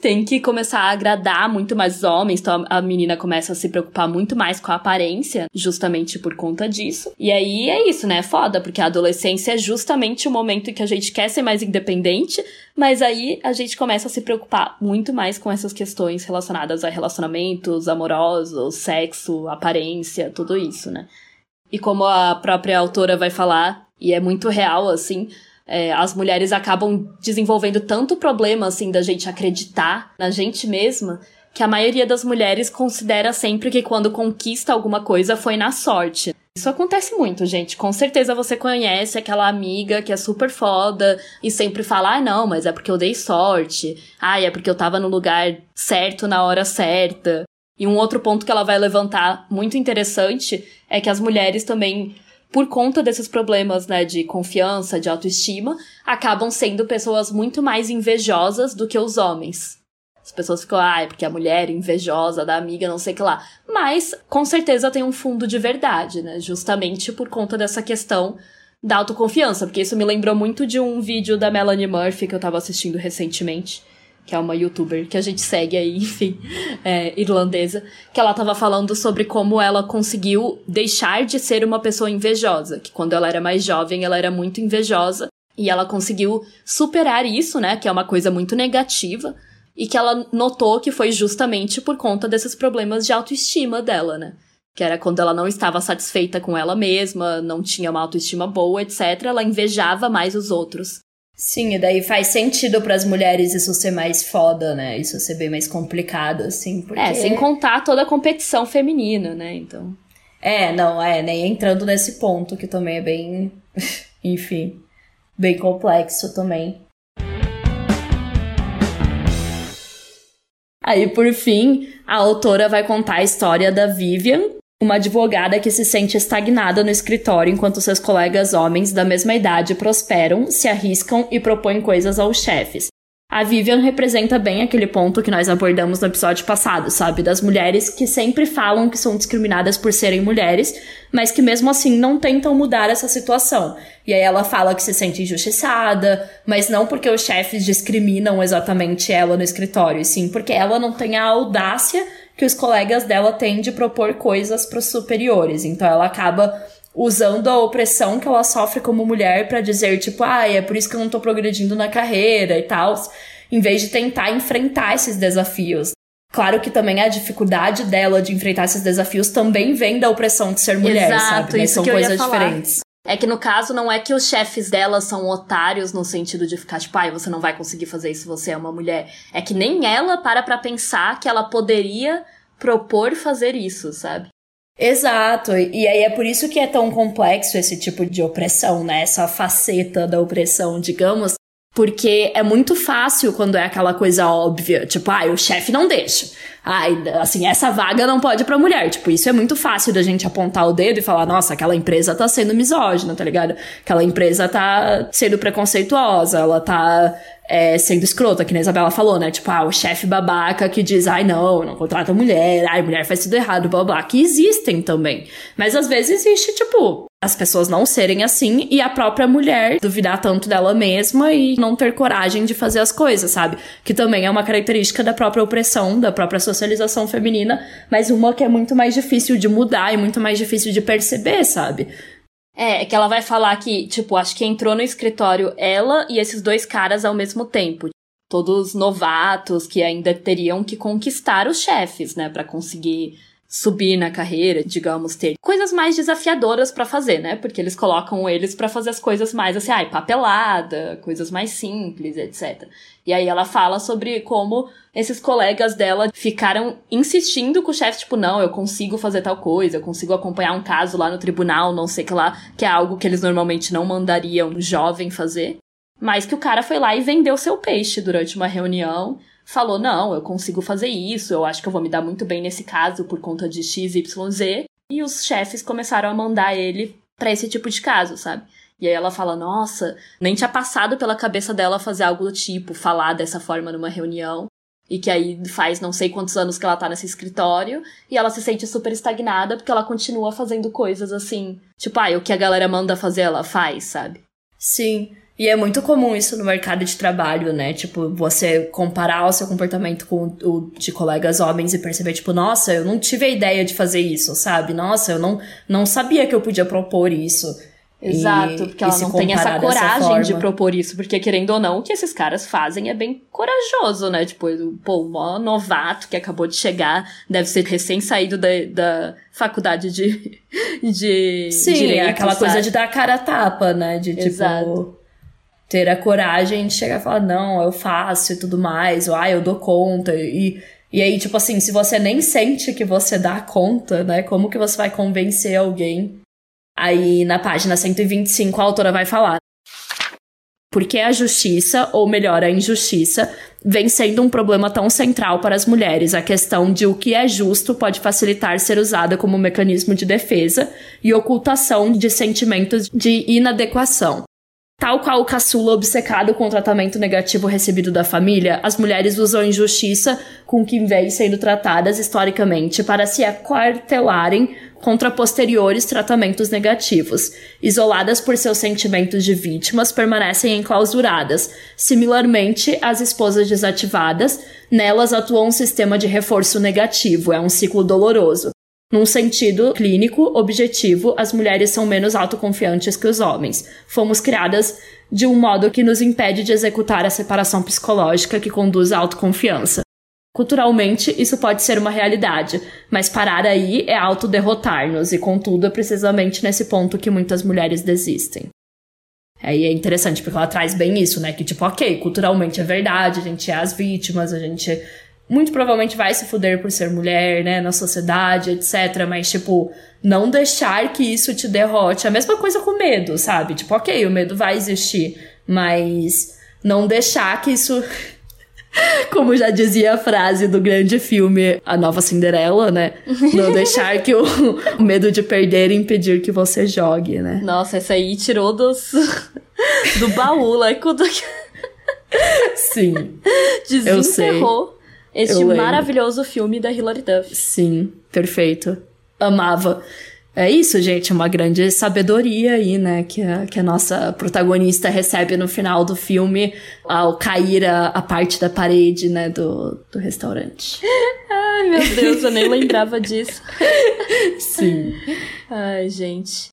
tem que começar a agradar muito mais os homens, então a menina começa a se preocupar muito mais com a aparência, justamente por conta disso. E aí é isso, né? É foda, porque a adolescência é justamente o momento em que a gente quer ser mais independente, mas aí a gente começa a se preocupar muito mais com essas questões relacionadas a relacionamentos amorosos, sexo, aparência, tudo isso, né? E como a própria autora vai falar, e é muito real, assim, é, as mulheres acabam desenvolvendo tanto problema, assim, da gente acreditar na gente mesma, que a maioria das mulheres considera sempre que quando conquista alguma coisa foi na sorte. Isso acontece muito, gente. Com certeza você conhece aquela amiga que é super foda e sempre fala: ah, não, mas é porque eu dei sorte. Ah, é porque eu tava no lugar certo na hora certa. E um outro ponto que ela vai levantar muito interessante é que as mulheres também por conta desses problemas, né, de confiança, de autoestima, acabam sendo pessoas muito mais invejosas do que os homens. As pessoas ficam, ah, é porque a mulher é invejosa da amiga, não sei o que lá. Mas, com certeza, tem um fundo de verdade, né? Justamente por conta dessa questão da autoconfiança. Porque isso me lembrou muito de um vídeo da Melanie Murphy que eu tava assistindo recentemente que é uma youtuber que a gente segue aí, enfim, é, irlandesa, que ela tava falando sobre como ela conseguiu deixar de ser uma pessoa invejosa, que quando ela era mais jovem ela era muito invejosa e ela conseguiu superar isso, né, que é uma coisa muito negativa, e que ela notou que foi justamente por conta desses problemas de autoestima dela, né? Que era quando ela não estava satisfeita com ela mesma, não tinha uma autoestima boa, etc. Ela invejava mais os outros. Sim, e daí faz sentido para as mulheres isso ser mais foda, né? Isso ser bem mais complicado, assim. Porque... É, sem contar toda a competição feminina, né? Então. É, não, é, nem entrando nesse ponto que também é bem. Enfim, bem complexo também. Aí, por fim, a autora vai contar a história da Vivian, uma advogada que se sente estagnada no escritório enquanto seus colegas homens da mesma idade prosperam, se arriscam e propõem coisas aos chefes. A Vivian representa bem aquele ponto que nós abordamos no episódio passado, sabe? Das mulheres que sempre falam que são discriminadas por serem mulheres, mas que mesmo assim não tentam mudar essa situação. E aí ela fala que se sente injustiçada, mas não porque os chefes discriminam exatamente ela no escritório, sim porque ela não tem a audácia que os colegas dela têm de propor coisas para os superiores. Então ela acaba usando a opressão que ela sofre como mulher para dizer, tipo, ah, é por isso que eu não tô progredindo na carreira e tal, em vez de tentar enfrentar esses desafios. Claro que também a dificuldade dela de enfrentar esses desafios também vem da opressão de ser mulher, Exato, sabe? Mas são coisas diferentes. É que no caso não é que os chefes dela são otários no sentido de ficar tipo, ai, você não vai conseguir fazer isso, você é uma mulher. É que nem ela para pra pensar que ela poderia propor fazer isso, sabe? Exato, e aí é por isso que é tão complexo esse tipo de opressão, né? Essa faceta da opressão, digamos, porque é muito fácil quando é aquela coisa óbvia, tipo, ah, o chefe não deixa. Ai, assim, essa vaga não pode pra mulher. Tipo, isso é muito fácil da gente apontar o dedo e falar, nossa, aquela empresa tá sendo misógina, tá ligado? Aquela empresa tá sendo preconceituosa, ela tá é, sendo escrota, que a Isabela falou, né? Tipo, ah, o chefe babaca que diz, ai não, não contrata mulher, ai, mulher faz tudo errado, blá blá, que existem também. Mas às vezes existe, tipo, as pessoas não serem assim e a própria mulher duvidar tanto dela mesma e não ter coragem de fazer as coisas, sabe? Que também é uma característica da própria opressão, da própria socialização feminina, mas uma que é muito mais difícil de mudar e muito mais difícil de perceber, sabe? É, que ela vai falar que, tipo, acho que entrou no escritório ela e esses dois caras ao mesmo tempo. Todos novatos que ainda teriam que conquistar os chefes, né, para conseguir subir na carreira, digamos, ter coisas mais desafiadoras para fazer, né? Porque eles colocam eles para fazer as coisas mais assim, ai, papelada, coisas mais simples, etc. E aí ela fala sobre como esses colegas dela ficaram insistindo com o chefe, tipo, não, eu consigo fazer tal coisa, eu consigo acompanhar um caso lá no tribunal, não sei que lá, que é algo que eles normalmente não mandariam um jovem fazer. Mas que o cara foi lá e vendeu seu peixe durante uma reunião falou: não, eu consigo fazer isso, eu acho que eu vou me dar muito bem nesse caso por conta de X, Y, Z. E os chefes começaram a mandar ele para esse tipo de caso, sabe? E aí ela fala: nossa, nem tinha passado pela cabeça dela fazer algo do tipo, falar dessa forma numa reunião. E que aí faz não sei quantos anos que ela tá nesse escritório. E ela se sente super estagnada porque ela continua fazendo coisas assim. Tipo, ah, o que a galera manda fazer, ela faz, sabe? Sim. E é muito comum isso no mercado de trabalho, né? Tipo, você comparar o seu comportamento com o de colegas homens e perceber, tipo, nossa, eu não tive a ideia de fazer isso, sabe? Nossa, eu não, não sabia que eu podia propor isso. Exato, e, porque ela não tem essa coragem de propor isso, porque querendo ou não, o que esses caras fazem é bem corajoso, né? Tipo, pô, um novato que acabou de chegar, deve ser recém-saído da, da faculdade de, de Sim, direito, aquela sabe? coisa de dar a cara a tapa, né? De, tipo, Exato ter a coragem de chegar e falar, não, eu faço e tudo mais, ou ah, eu dou conta. E, e aí, tipo assim, se você nem sente que você dá conta, né? Como que você vai convencer alguém? Aí na página 125 a autora vai falar. Porque a justiça, ou melhor, a injustiça, vem sendo um problema tão central para as mulheres. A questão de o que é justo pode facilitar ser usada como mecanismo de defesa e ocultação de sentimentos de inadequação. Tal qual o caçula obcecado com o tratamento negativo recebido da família, as mulheres usam a injustiça com que vêm sendo tratadas historicamente para se aquartelarem contra posteriores tratamentos negativos. Isoladas por seus sentimentos de vítimas, permanecem enclausuradas. Similarmente, as esposas desativadas, nelas atua um sistema de reforço negativo, é um ciclo doloroso. Num sentido clínico, objetivo, as mulheres são menos autoconfiantes que os homens. Fomos criadas de um modo que nos impede de executar a separação psicológica que conduz à autoconfiança. Culturalmente, isso pode ser uma realidade, mas parar aí é autoderrotar-nos, e contudo é precisamente nesse ponto que muitas mulheres desistem. Aí é interessante, porque ela traz bem isso, né? Que, tipo, ok, culturalmente é verdade, a gente é as vítimas, a gente muito provavelmente vai se fuder por ser mulher, né, na sociedade, etc. Mas, tipo, não deixar que isso te derrote. A mesma coisa com medo, sabe? Tipo, ok, o medo vai existir, mas não deixar que isso. Como já dizia a frase do grande filme A Nova Cinderela, né? Não deixar que o, o medo de perder impedir que você jogue, né? Nossa, essa aí tirou dos. do baú, lá quando. Sim. Desenterrou. Eu sei este maravilhoso filme da Hilary Duff. Sim, perfeito. Amava. É isso, gente, uma grande sabedoria aí, né, que a, que a nossa protagonista recebe no final do filme ao cair a, a parte da parede, né, do, do restaurante. Ai, meu Deus, eu nem lembrava disso. Sim. Ai, gente.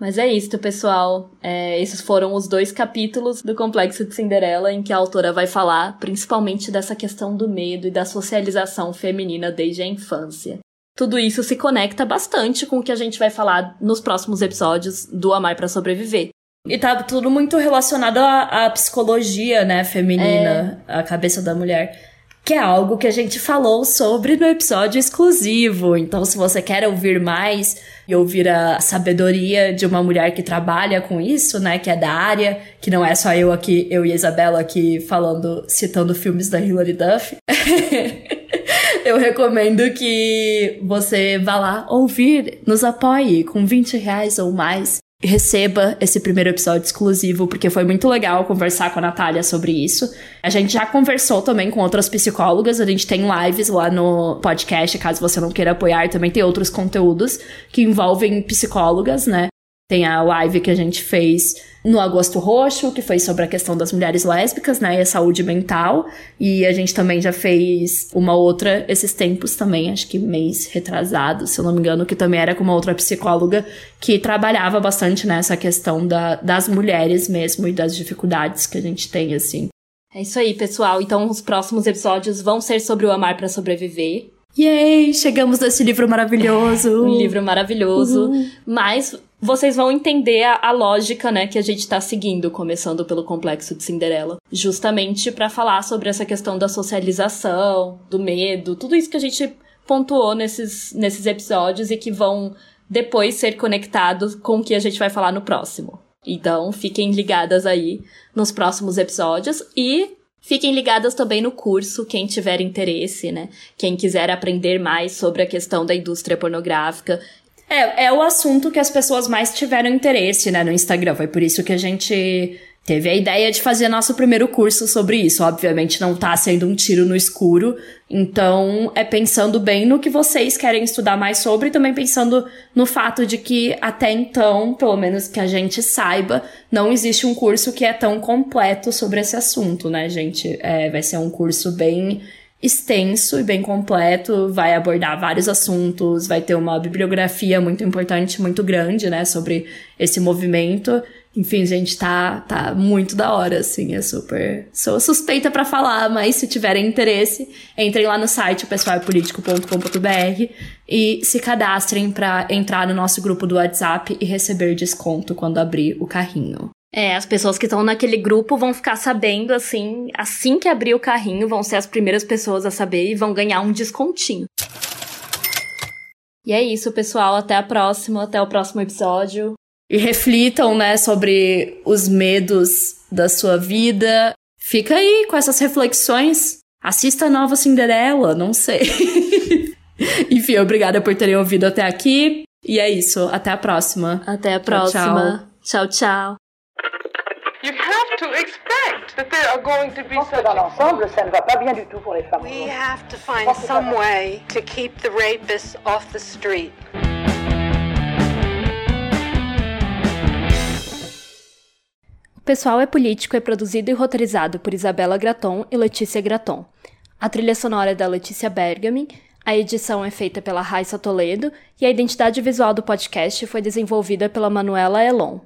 Mas é isso, pessoal. É, esses foram os dois capítulos do Complexo de Cinderela em que a autora vai falar principalmente dessa questão do medo e da socialização feminina desde a infância. Tudo isso se conecta bastante com o que a gente vai falar nos próximos episódios do Amar para Sobreviver. E tá tudo muito relacionado à, à psicologia, né, feminina, é. a cabeça da mulher que é algo que a gente falou sobre no episódio exclusivo. Então, se você quer ouvir mais e ouvir a sabedoria de uma mulher que trabalha com isso, né, que é da área, que não é só eu aqui, eu e a Isabela aqui falando, citando filmes da Hilary Duff. eu recomendo que você vá lá ouvir, nos apoie com 20 reais ou mais receba esse primeiro episódio exclusivo, porque foi muito legal conversar com a Natália sobre isso. A gente já conversou também com outras psicólogas, a gente tem lives lá no podcast, caso você não queira apoiar, também tem outros conteúdos que envolvem psicólogas, né? Tem a live que a gente fez no Agosto Roxo, que foi sobre a questão das mulheres lésbicas, né, e a saúde mental. E a gente também já fez uma outra esses tempos também, acho que mês retrasado, se eu não me engano, que também era com uma outra psicóloga que trabalhava bastante nessa questão da, das mulheres mesmo e das dificuldades que a gente tem, assim. É isso aí, pessoal. Então, os próximos episódios vão ser sobre o amar para sobreviver. Yay! Chegamos nesse livro maravilhoso! um livro maravilhoso. Uhum. Mas vocês vão entender a, a, lógica, né, que a gente tá seguindo, começando pelo complexo de Cinderela, justamente para falar sobre essa questão da socialização, do medo, tudo isso que a gente pontuou nesses, nesses episódios e que vão depois ser conectados com o que a gente vai falar no próximo. Então, fiquem ligadas aí nos próximos episódios e Fiquem ligadas também no curso, quem tiver interesse, né? Quem quiser aprender mais sobre a questão da indústria pornográfica é, é o assunto que as pessoas mais tiveram interesse, né, no Instagram. Foi por isso que a gente teve a ideia de fazer nosso primeiro curso sobre isso. Obviamente não tá sendo um tiro no escuro, então é pensando bem no que vocês querem estudar mais sobre e também pensando no fato de que até então, pelo menos que a gente saiba, não existe um curso que é tão completo sobre esse assunto, né, gente? É, vai ser um curso bem extenso e bem completo, vai abordar vários assuntos, vai ter uma bibliografia muito importante, muito grande, né, sobre esse movimento. Enfim, gente, tá, tá muito da hora, assim, é super... Sou suspeita para falar, mas se tiverem interesse, entrem lá no site pessoalpolitico.com.br e se cadastrem para entrar no nosso grupo do WhatsApp e receber desconto quando abrir o carrinho. É, as pessoas que estão naquele grupo vão ficar sabendo, assim, assim que abrir o carrinho, vão ser as primeiras pessoas a saber e vão ganhar um descontinho. E é isso, pessoal. Até a próxima, até o próximo episódio. e reflitam, né, sobre os medos da sua vida. Fica aí com essas reflexões. Assista a nova Cinderela, não sei. Enfim, obrigada por terem ouvido até aqui. E é isso. Até a próxima. Até a próxima. Tchau, tchau. tchau. Have to expect that there are going to be such dans l'ensemble, ça ne va pas bien du tout pour les femmes. We have to find some way to keep the rapists off the street. O Pessoal é Político é produzido e roteirizado por Isabela Graton e Letícia Graton. A trilha sonora é da Letícia Bergamin, a edição é feita pela Raissa Toledo e a identidade visual do podcast foi desenvolvida pela Manuela Elon.